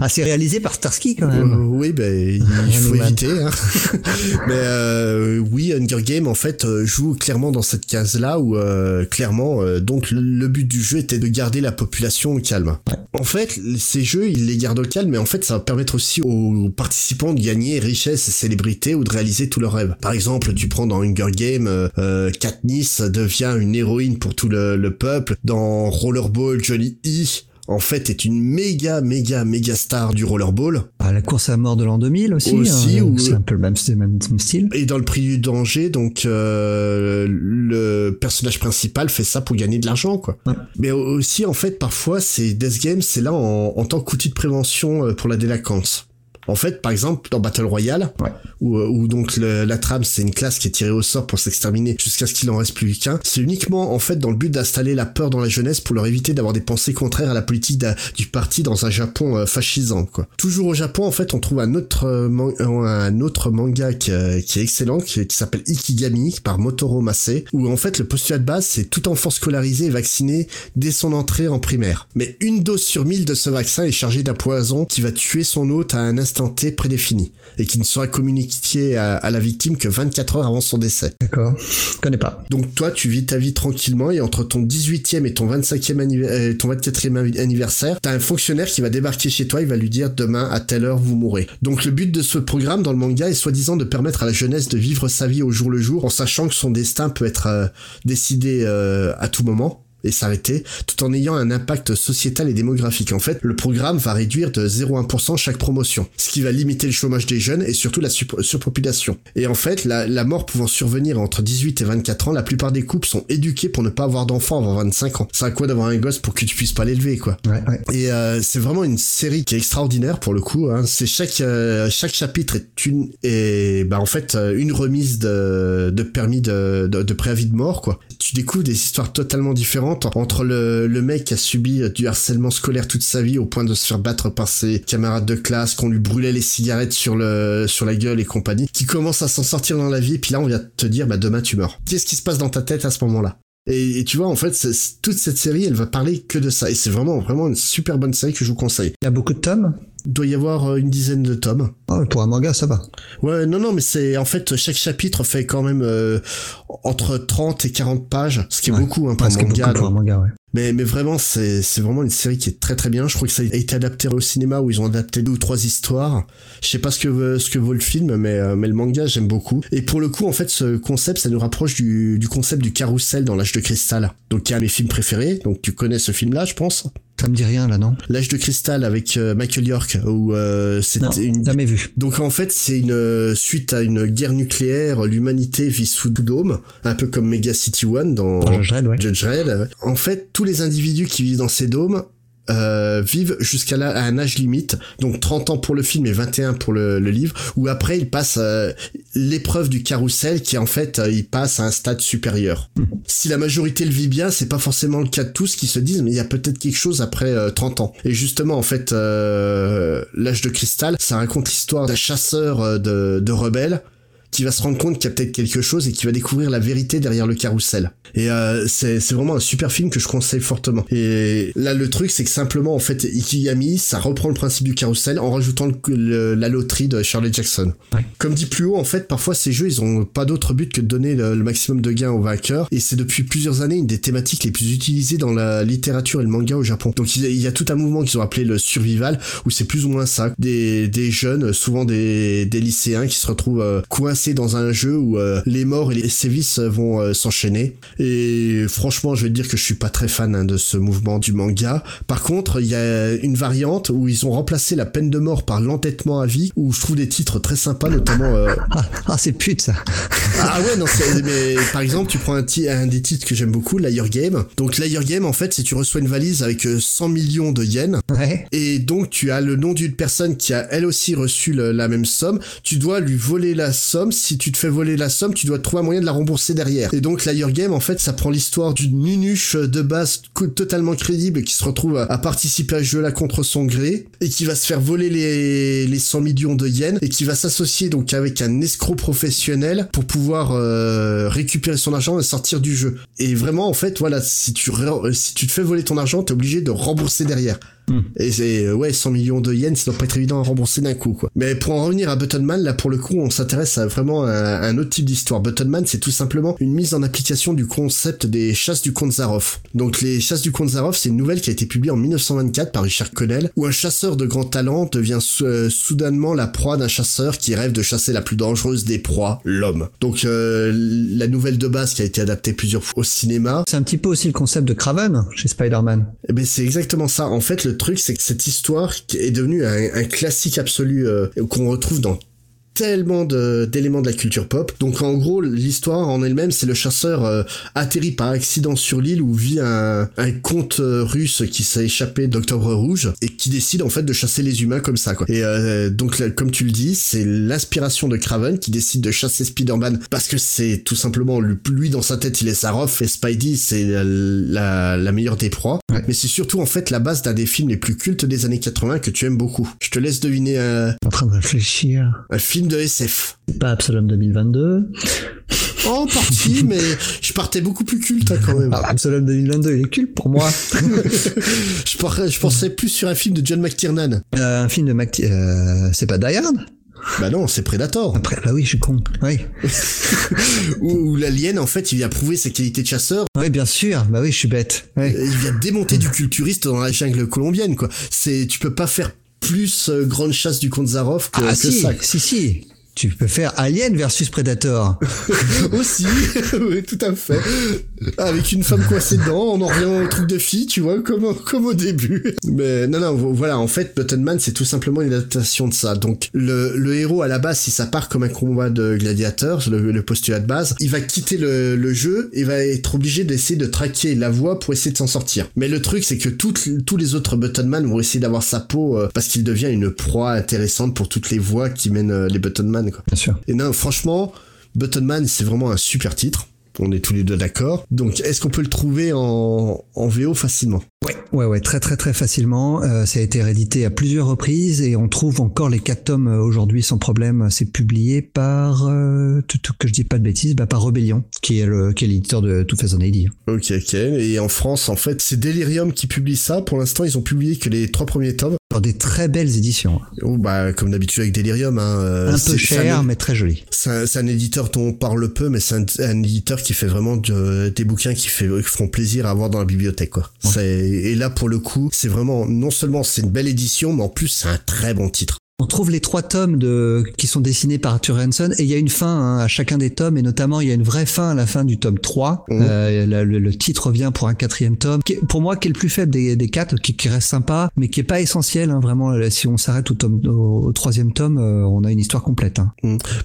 Ah, c'est réalisé par Starsky quand Euh, même. oui, ben il faut éviter. Hein. Mais euh, oui, Hunger Game en fait euh, joue clairement dans cette case-là où euh, clairement euh, donc le, but du jeu était de garder la population au calme. En fait, ces jeux ils les gardent au calme, mais en fait ça va permettre aussi aux participants de gagner richesse et célébrité ou de réaliser tous leurs rêves. Par exemple, tu prends dans Hunger Game, euh, euh, Katniss devient une héroïne pour tout le, le peuple. Dans Rollerball, Johnny E en fait est une méga méga méga star du rollerball Ah, la course à mort de l'an 2000 aussi. Aussi, hein, ou- C'est un peu le même, c'est le même style. Et dans le prix du danger, donc euh, le personnage principal fait ça pour gagner de l'argent, quoi. Ouais. Mais aussi, en fait, parfois, c'est Death Game, c'est là en, en tant qu'outil de prévention euh, pour la délinquance. En fait, par exemple, dans Battle Royale, Ouais. où, euh, où donc le- la trame, c'est une classe qui est tirée au sort pour s'exterminer jusqu'à ce qu'il en reste plus qu'un, c'est uniquement, en fait, dans le but d'installer la peur dans la jeunesse pour leur éviter d'avoir des pensées contraires à la politique du parti dans un Japon euh, fascisant, quoi. Toujours au Japon, en fait, on trouve un autre, euh, euh, un autre manga qui, euh, qui est excellent, qui, qui s'appelle Ikigami, par Motoro Mase, où, en fait, le postulat de base, c'est tout enfant scolarisé et vacciné dès son entrée en primaire. Mais une dose sur mille de ce vaccin est chargée d'un poison qui va tuer son hôte à un instant T prédéfini et qui ne sera communiqué à, à la victime que 24 heures avant son décès. D'accord. Je connais pas. Donc toi, tu vis ta vie tranquillement et entre ton 18e et ton 25e anniv- euh, ton 24e anni- anniversaire, t'as un fonctionnaire qui va débarquer chez toi, il va lui dire demain à telle heure vous mourrez. Donc le but de ce programme dans le manga est soi-disant de permettre à la jeunesse de vivre sa vie au jour le jour en sachant que son destin peut être euh, décidé euh, à tout moment et s'arrêter, tout en ayant un impact sociétal et démographique. En fait, le programme va réduire de 0,1% chaque promotion, ce qui va limiter le chômage des jeunes et surtout la surpopulation. Et en fait, la, la mort pouvant survenir entre 18 et 24 ans, la plupart des couples sont éduqués pour ne pas avoir d'enfants avant 25 ans. C'est à quoi d'avoir un gosse pour que tu puisses pas l'élever, quoi. Ouais, ouais. Et euh, c'est vraiment une série qui est extraordinaire pour le coup. Hein. C'est chaque euh, chaque chapitre est une et bah en fait euh, une remise de, de permis de, de, de préavis de mort quoi. Tu découvres des histoires totalement différentes entre le, mec qui a subi du harcèlement scolaire toute sa vie au point de se faire battre par ses camarades de classe, qu'on lui brûlait les cigarettes sur le sur la gueule et compagnie, qui commence à s'en sortir dans la vie. Et puis là on vient te dire bah demain tu meurs. Qu'est-ce qui se passe dans ta tête à ce moment-là? Et, et tu vois, en fait, toute cette série, elle va parler que de ça. Et c'est vraiment, vraiment une super bonne série que je vous conseille. Il y a beaucoup de tomes. Doit y avoir euh, une dizaine de tomes. Oh, pour un manga, ça va. Ouais, non, non, mais c'est en fait chaque chapitre fait quand même euh, entre 30 et 40 pages, ce qui est Ouais. beaucoup hein, pour un qui est manga. pour un manga, ouais. Mais, mais vraiment, c'est c'est vraiment une série qui est très très bien. Je crois que ça a été adapté au cinéma où ils ont adapté deux ou trois histoires. Je sais pas ce que ce que vaut le film, mais euh, mais le manga j'aime beaucoup. Et pour le coup, en fait, ce concept, ça nous rapproche du du concept du carrousel dans l'âge de cristal. Donc il y a mes films préférés. Donc tu connais ce film-là, je pense. Ça me dit rien, là, non L'âge de cristal avec euh, Michael York où euh, c'était une jamais vu. donc en fait, c'est une euh, suite à une guerre nucléaire, l'humanité vit sous dôme, un peu comme Mega City One dans Dans Judge Dredd, ouais. Judge Dredd. En fait, tous les individus qui vivent dans ces dômes euh, vivent jusqu'à un âge limite, donc 30 ans pour le film et 21 pour le, le livre, où après ils passent euh, l'épreuve du carrousel qui en fait euh, ils passent à un stade supérieur. Si la majorité le vit bien, c'est pas forcément le cas de tous qui se disent mais il y a peut-être quelque chose après euh, 30 ans. Et justement en fait euh, l'âge de cristal, ça raconte l'histoire d'un chasseur euh, de, de rebelles qui va se rendre compte qu'il y a peut-être quelque chose et qui va découvrir la vérité derrière le carrousel. Et euh, c'est c'est vraiment un super film que je conseille fortement. Et là le truc c'est que simplement en fait Ikigami ça reprend le principe du carrousel en rajoutant le- le- la loterie de Shirley Jackson. Ouais. Comme dit plus haut en fait parfois ces jeux ils ont pas d'autre but que de donner le, le maximum de gains aux vainqueurs et c'est depuis plusieurs années une des thématiques les plus utilisées dans la littérature et le manga au Japon. Donc il y a, il y a tout un mouvement qu'ils ont appelé le survival où c'est plus ou moins ça des, des jeunes souvent des, des lycéens qui se retrouvent euh, coincés dans un jeu où euh, les morts et les sévices vont euh, s'enchaîner et franchement je vais te dire que je suis pas très fan hein, de ce mouvement du manga par contre il y a une variante où ils ont remplacé la peine de mort par l'entêtement à vie où je trouve des titres très sympas notamment euh, Ah, ah c'est pute, ça. ah ouais non c'est mais par exemple tu prends un, des titres que j'aime beaucoup Liar Game donc Liar Game en fait c'est tu reçois une valise avec euh, 100 millions de yens Ouais. et donc tu as le nom d'une personne qui a elle aussi reçu le- la même somme. Tu dois lui voler la somme. Si tu te fais voler la somme, tu dois trouver un moyen de la rembourser derrière. Et donc Liar Game, en fait, ça prend l'histoire d'une nunuche de base totalement crédible qui se retrouve à, participer à ce jeu-là contre son gré et qui va se faire voler les, les 100 millions de yens et qui va s'associer donc avec un escroc professionnel pour pouvoir euh, récupérer son argent et sortir du jeu. Et vraiment, en fait, voilà, si tu, si tu te fais voler ton argent, t'es obligé de rembourser derrière. Et c'est, euh, ouais, 100 millions de yens, ça doit pas être évident à rembourser d'un coup, quoi. Mais pour en revenir à Buttonman, là, pour le coup, on s'intéresse à vraiment un, un autre type d'histoire. Buttonman, c'est tout simplement une mise en application du concept des chasses du comte Zaroff. Donc, les chasses du comte Zaroff, c'est une nouvelle qui a été publiée en 1924 par Richard Connell, où un chasseur de grand talent devient euh, soudainement la proie d'un chasseur qui rêve de chasser la plus dangereuse des proies, l'homme. Donc, euh, la nouvelle de base qui a été adaptée plusieurs fois au cinéma, C'est un petit peu aussi le concept de Craven chez Spider-Man. eh ben c'est exactement ça. En fait, le truc, c'est que cette histoire est devenue un, classique absolu euh, qu'on retrouve dans tellement de- d'éléments de la culture pop. Donc en gros, l'histoire en elle-même, c'est le chasseur euh, atterri par accident sur l'île où vit un, un comte euh, russe qui s'est échappé d'Octobre Rouge et qui décide en fait de chasser les humains comme ça. Quoi. Et euh, donc là, comme tu le dis, c'est l'inspiration de Craven qui décide de chasser Spider-Man parce que c'est tout simplement lui, lui, dans sa tête il est Saroff et Spidey c'est la, la, la meilleure des proies. Ouais. Mais c'est surtout en fait la base d'un des films les plus cultes des années 80 que tu aimes beaucoup. Je te laisse deviner un, En train de réfléchir. un film de SF. Pas Absalom 2022. En partie, mais je partais beaucoup plus culte hein, quand même. Ah, Absalom 2022, il est culte pour moi. Je, parlais- je pensais plus sur un film de John McTiernan. Euh, un film de Mac... Euh, c'est pas Die Hard? Bah non, c'est Predator. Après, bah oui, je suis con. Oui. où, où l'alien, en fait, il vient prouver ses qualités de chasseur. Oui, bien sûr. Bah oui, je suis bête. Oui. Il vient démonter du culturiste dans la jungle colombienne, quoi. C'est, tu peux pas faire plus euh, grande chasse du Zaroff que, Ah que si, ça. si, si. Tu peux faire Alien versus Predator. Aussi, oui, tout à fait. Avec une femme coincée dedans, on en revient au truc de fille, tu vois, comme, comme au début. Mais non, non, vo- voilà, en fait, Button Man, c'est tout simplement une adaptation de ça. Donc, le, le héros, à la base, si ça part comme un combat de gladiateurs, le, le postulat de base, il va quitter le, le jeu et va être obligé d'essayer de traquer la voie pour essayer de s'en sortir. Mais le truc, c'est que toutes, tous les autres Button Man vont essayer d'avoir sa peau euh, parce qu'il devient une proie intéressante pour toutes les voies qui mènent euh, les Button Man, quoi. Bien sûr. Et non, franchement, Button Man, c'est vraiment un super titre. On est tous les deux d'accord. Donc, est-ce qu'on peut le trouver en, en VO facilement? Ouais, ouais, ouais, très très très facilement. Euh, ça a été réédité à plusieurs reprises et on trouve encore les quatre tomes euh, aujourd'hui sans problème. C'est publié par, euh, tout, tout, que je dis pas de bêtises, bah, par Rebellion, qui est le qui est l'éditeur de Two Thousand AD. Ok, ok. Et en France, en fait, c'est Delirium qui publie ça. Pour l'instant, ils ont publié que les trois premiers tomes. Dans des très belles éditions. Oh, bah, comme d'habitude avec Delirium. Hein, Un peu cher, un- mais très joli. C'est un, éditeur dont on parle peu, mais c'est un, un éditeur qui fait vraiment de- des bouquins qui, fait, qui font plaisir à avoir dans la bibliothèque, quoi. C'est- Et là, pour le coup, c'est vraiment, non seulement c'est une belle édition, mais en plus, c'est un très bon titre. On trouve les trois tomes de, qui sont dessinés par Arthur Hanson et il y a une fin hein, à chacun des tomes et notamment il y a une vraie fin à la fin du tome 3. Mhm. Euh, le, le- le titre revient pour un quatrième tome, qui pour moi qui est le plus faible des, des quatre, qui, qui reste sympa, mais qui est pas essentiel. hein, vraiment, euh, si on s'arrête au, tome, au, au troisième tome, euh, on a une histoire complète. hein.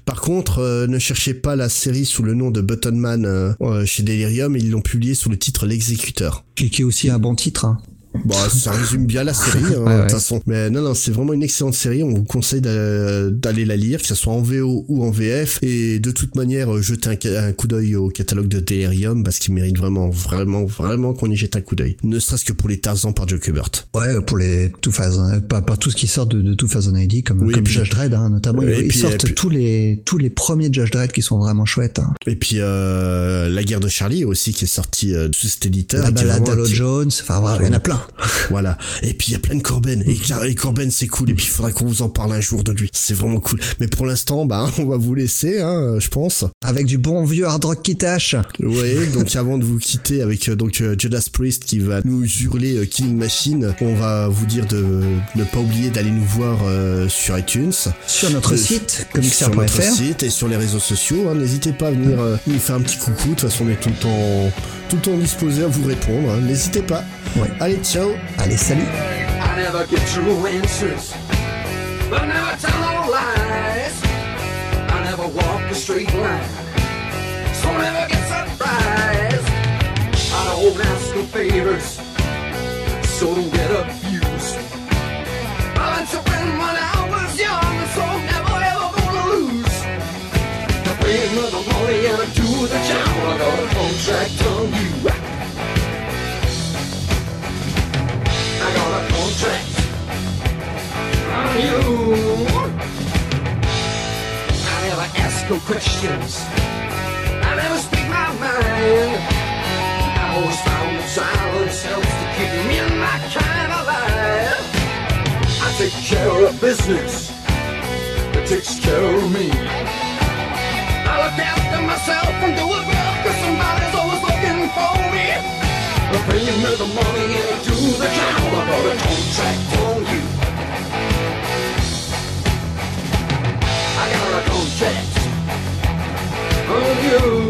Par contre, euh, ne cherchez pas la série sous le nom de Buttonman euh, euh, chez Delirium, ils l'ont publié sous le titre L'exécuteur. Qui, qui est aussi un bon titre. Hein. Bon, ça résume bien la série, hein, de ouais. toute façon. Mais non, non, c'est vraiment une excellente série. On vous conseille d'a- d'aller la lire, que ce soit en VO ou en VF. Et de toute manière, euh, jetez un, coup d'œil au catalogue de Delirium parce qu'il mérite vraiment, vraiment, vraiment qu'on y jette un coup d'œil. Ne serait-ce que pour les Tarzan par Joe Kubert. Ouais, pour les Two Thousand, pas, pas tout ce qui sort de, de Two Thousand AD, comme, Oui, comme et puis- Judge Dredd, hein, notamment. Et ils, puis- sortent puis- tous les tous les premiers Judge Dredd qui sont vraiment chouettes. Hein. Et puis euh, La guerre de Charlie aussi qui est sortie euh, sous cet éditeur. La balade petit- Jones, enfin voilà, il y en a plein. Voilà. Et puis il y a plein de Corben. Et, Corben c'est cool. Et puis il faudra qu'on vous en parle un jour de lui. C'est vraiment cool. Mais pour l'instant, bah on va vous laisser, hein, je pense. Avec du bon vieux hard rock qui tâche. Oui. Donc avant de vous quitter avec euh, donc euh, Judas Priest qui va nous hurler euh, Killing Machine, on va vous dire de ne pas oublier d'aller nous voir sur iTunes. Sur notre site, sur notre site et sur les réseaux sociaux. hein. N'hésitez pas à venir nous faire un petit coucou. De toute façon, on est tout le temps, tout le temps disposé à vous répondre. hein. N'hésitez pas. Ouais. Allez, ciao. Allez, salut I never get true answers, but I never tell no lies. I never walk a straight line, so never get surprised. I don't ask no favors, so don't get abused. I learned to win when I was young, so I'm never ever gonna lose. I pay another money and I do the job. Contract on you. I got a contract on you. I never ask no questions. I never speak my mind. I always found silence helps to keep me and my kind alive. I take care of business. It takes care of me. I look after myself and do it I pay me the money and I do the job. I got a contract on you. I got a contract on you.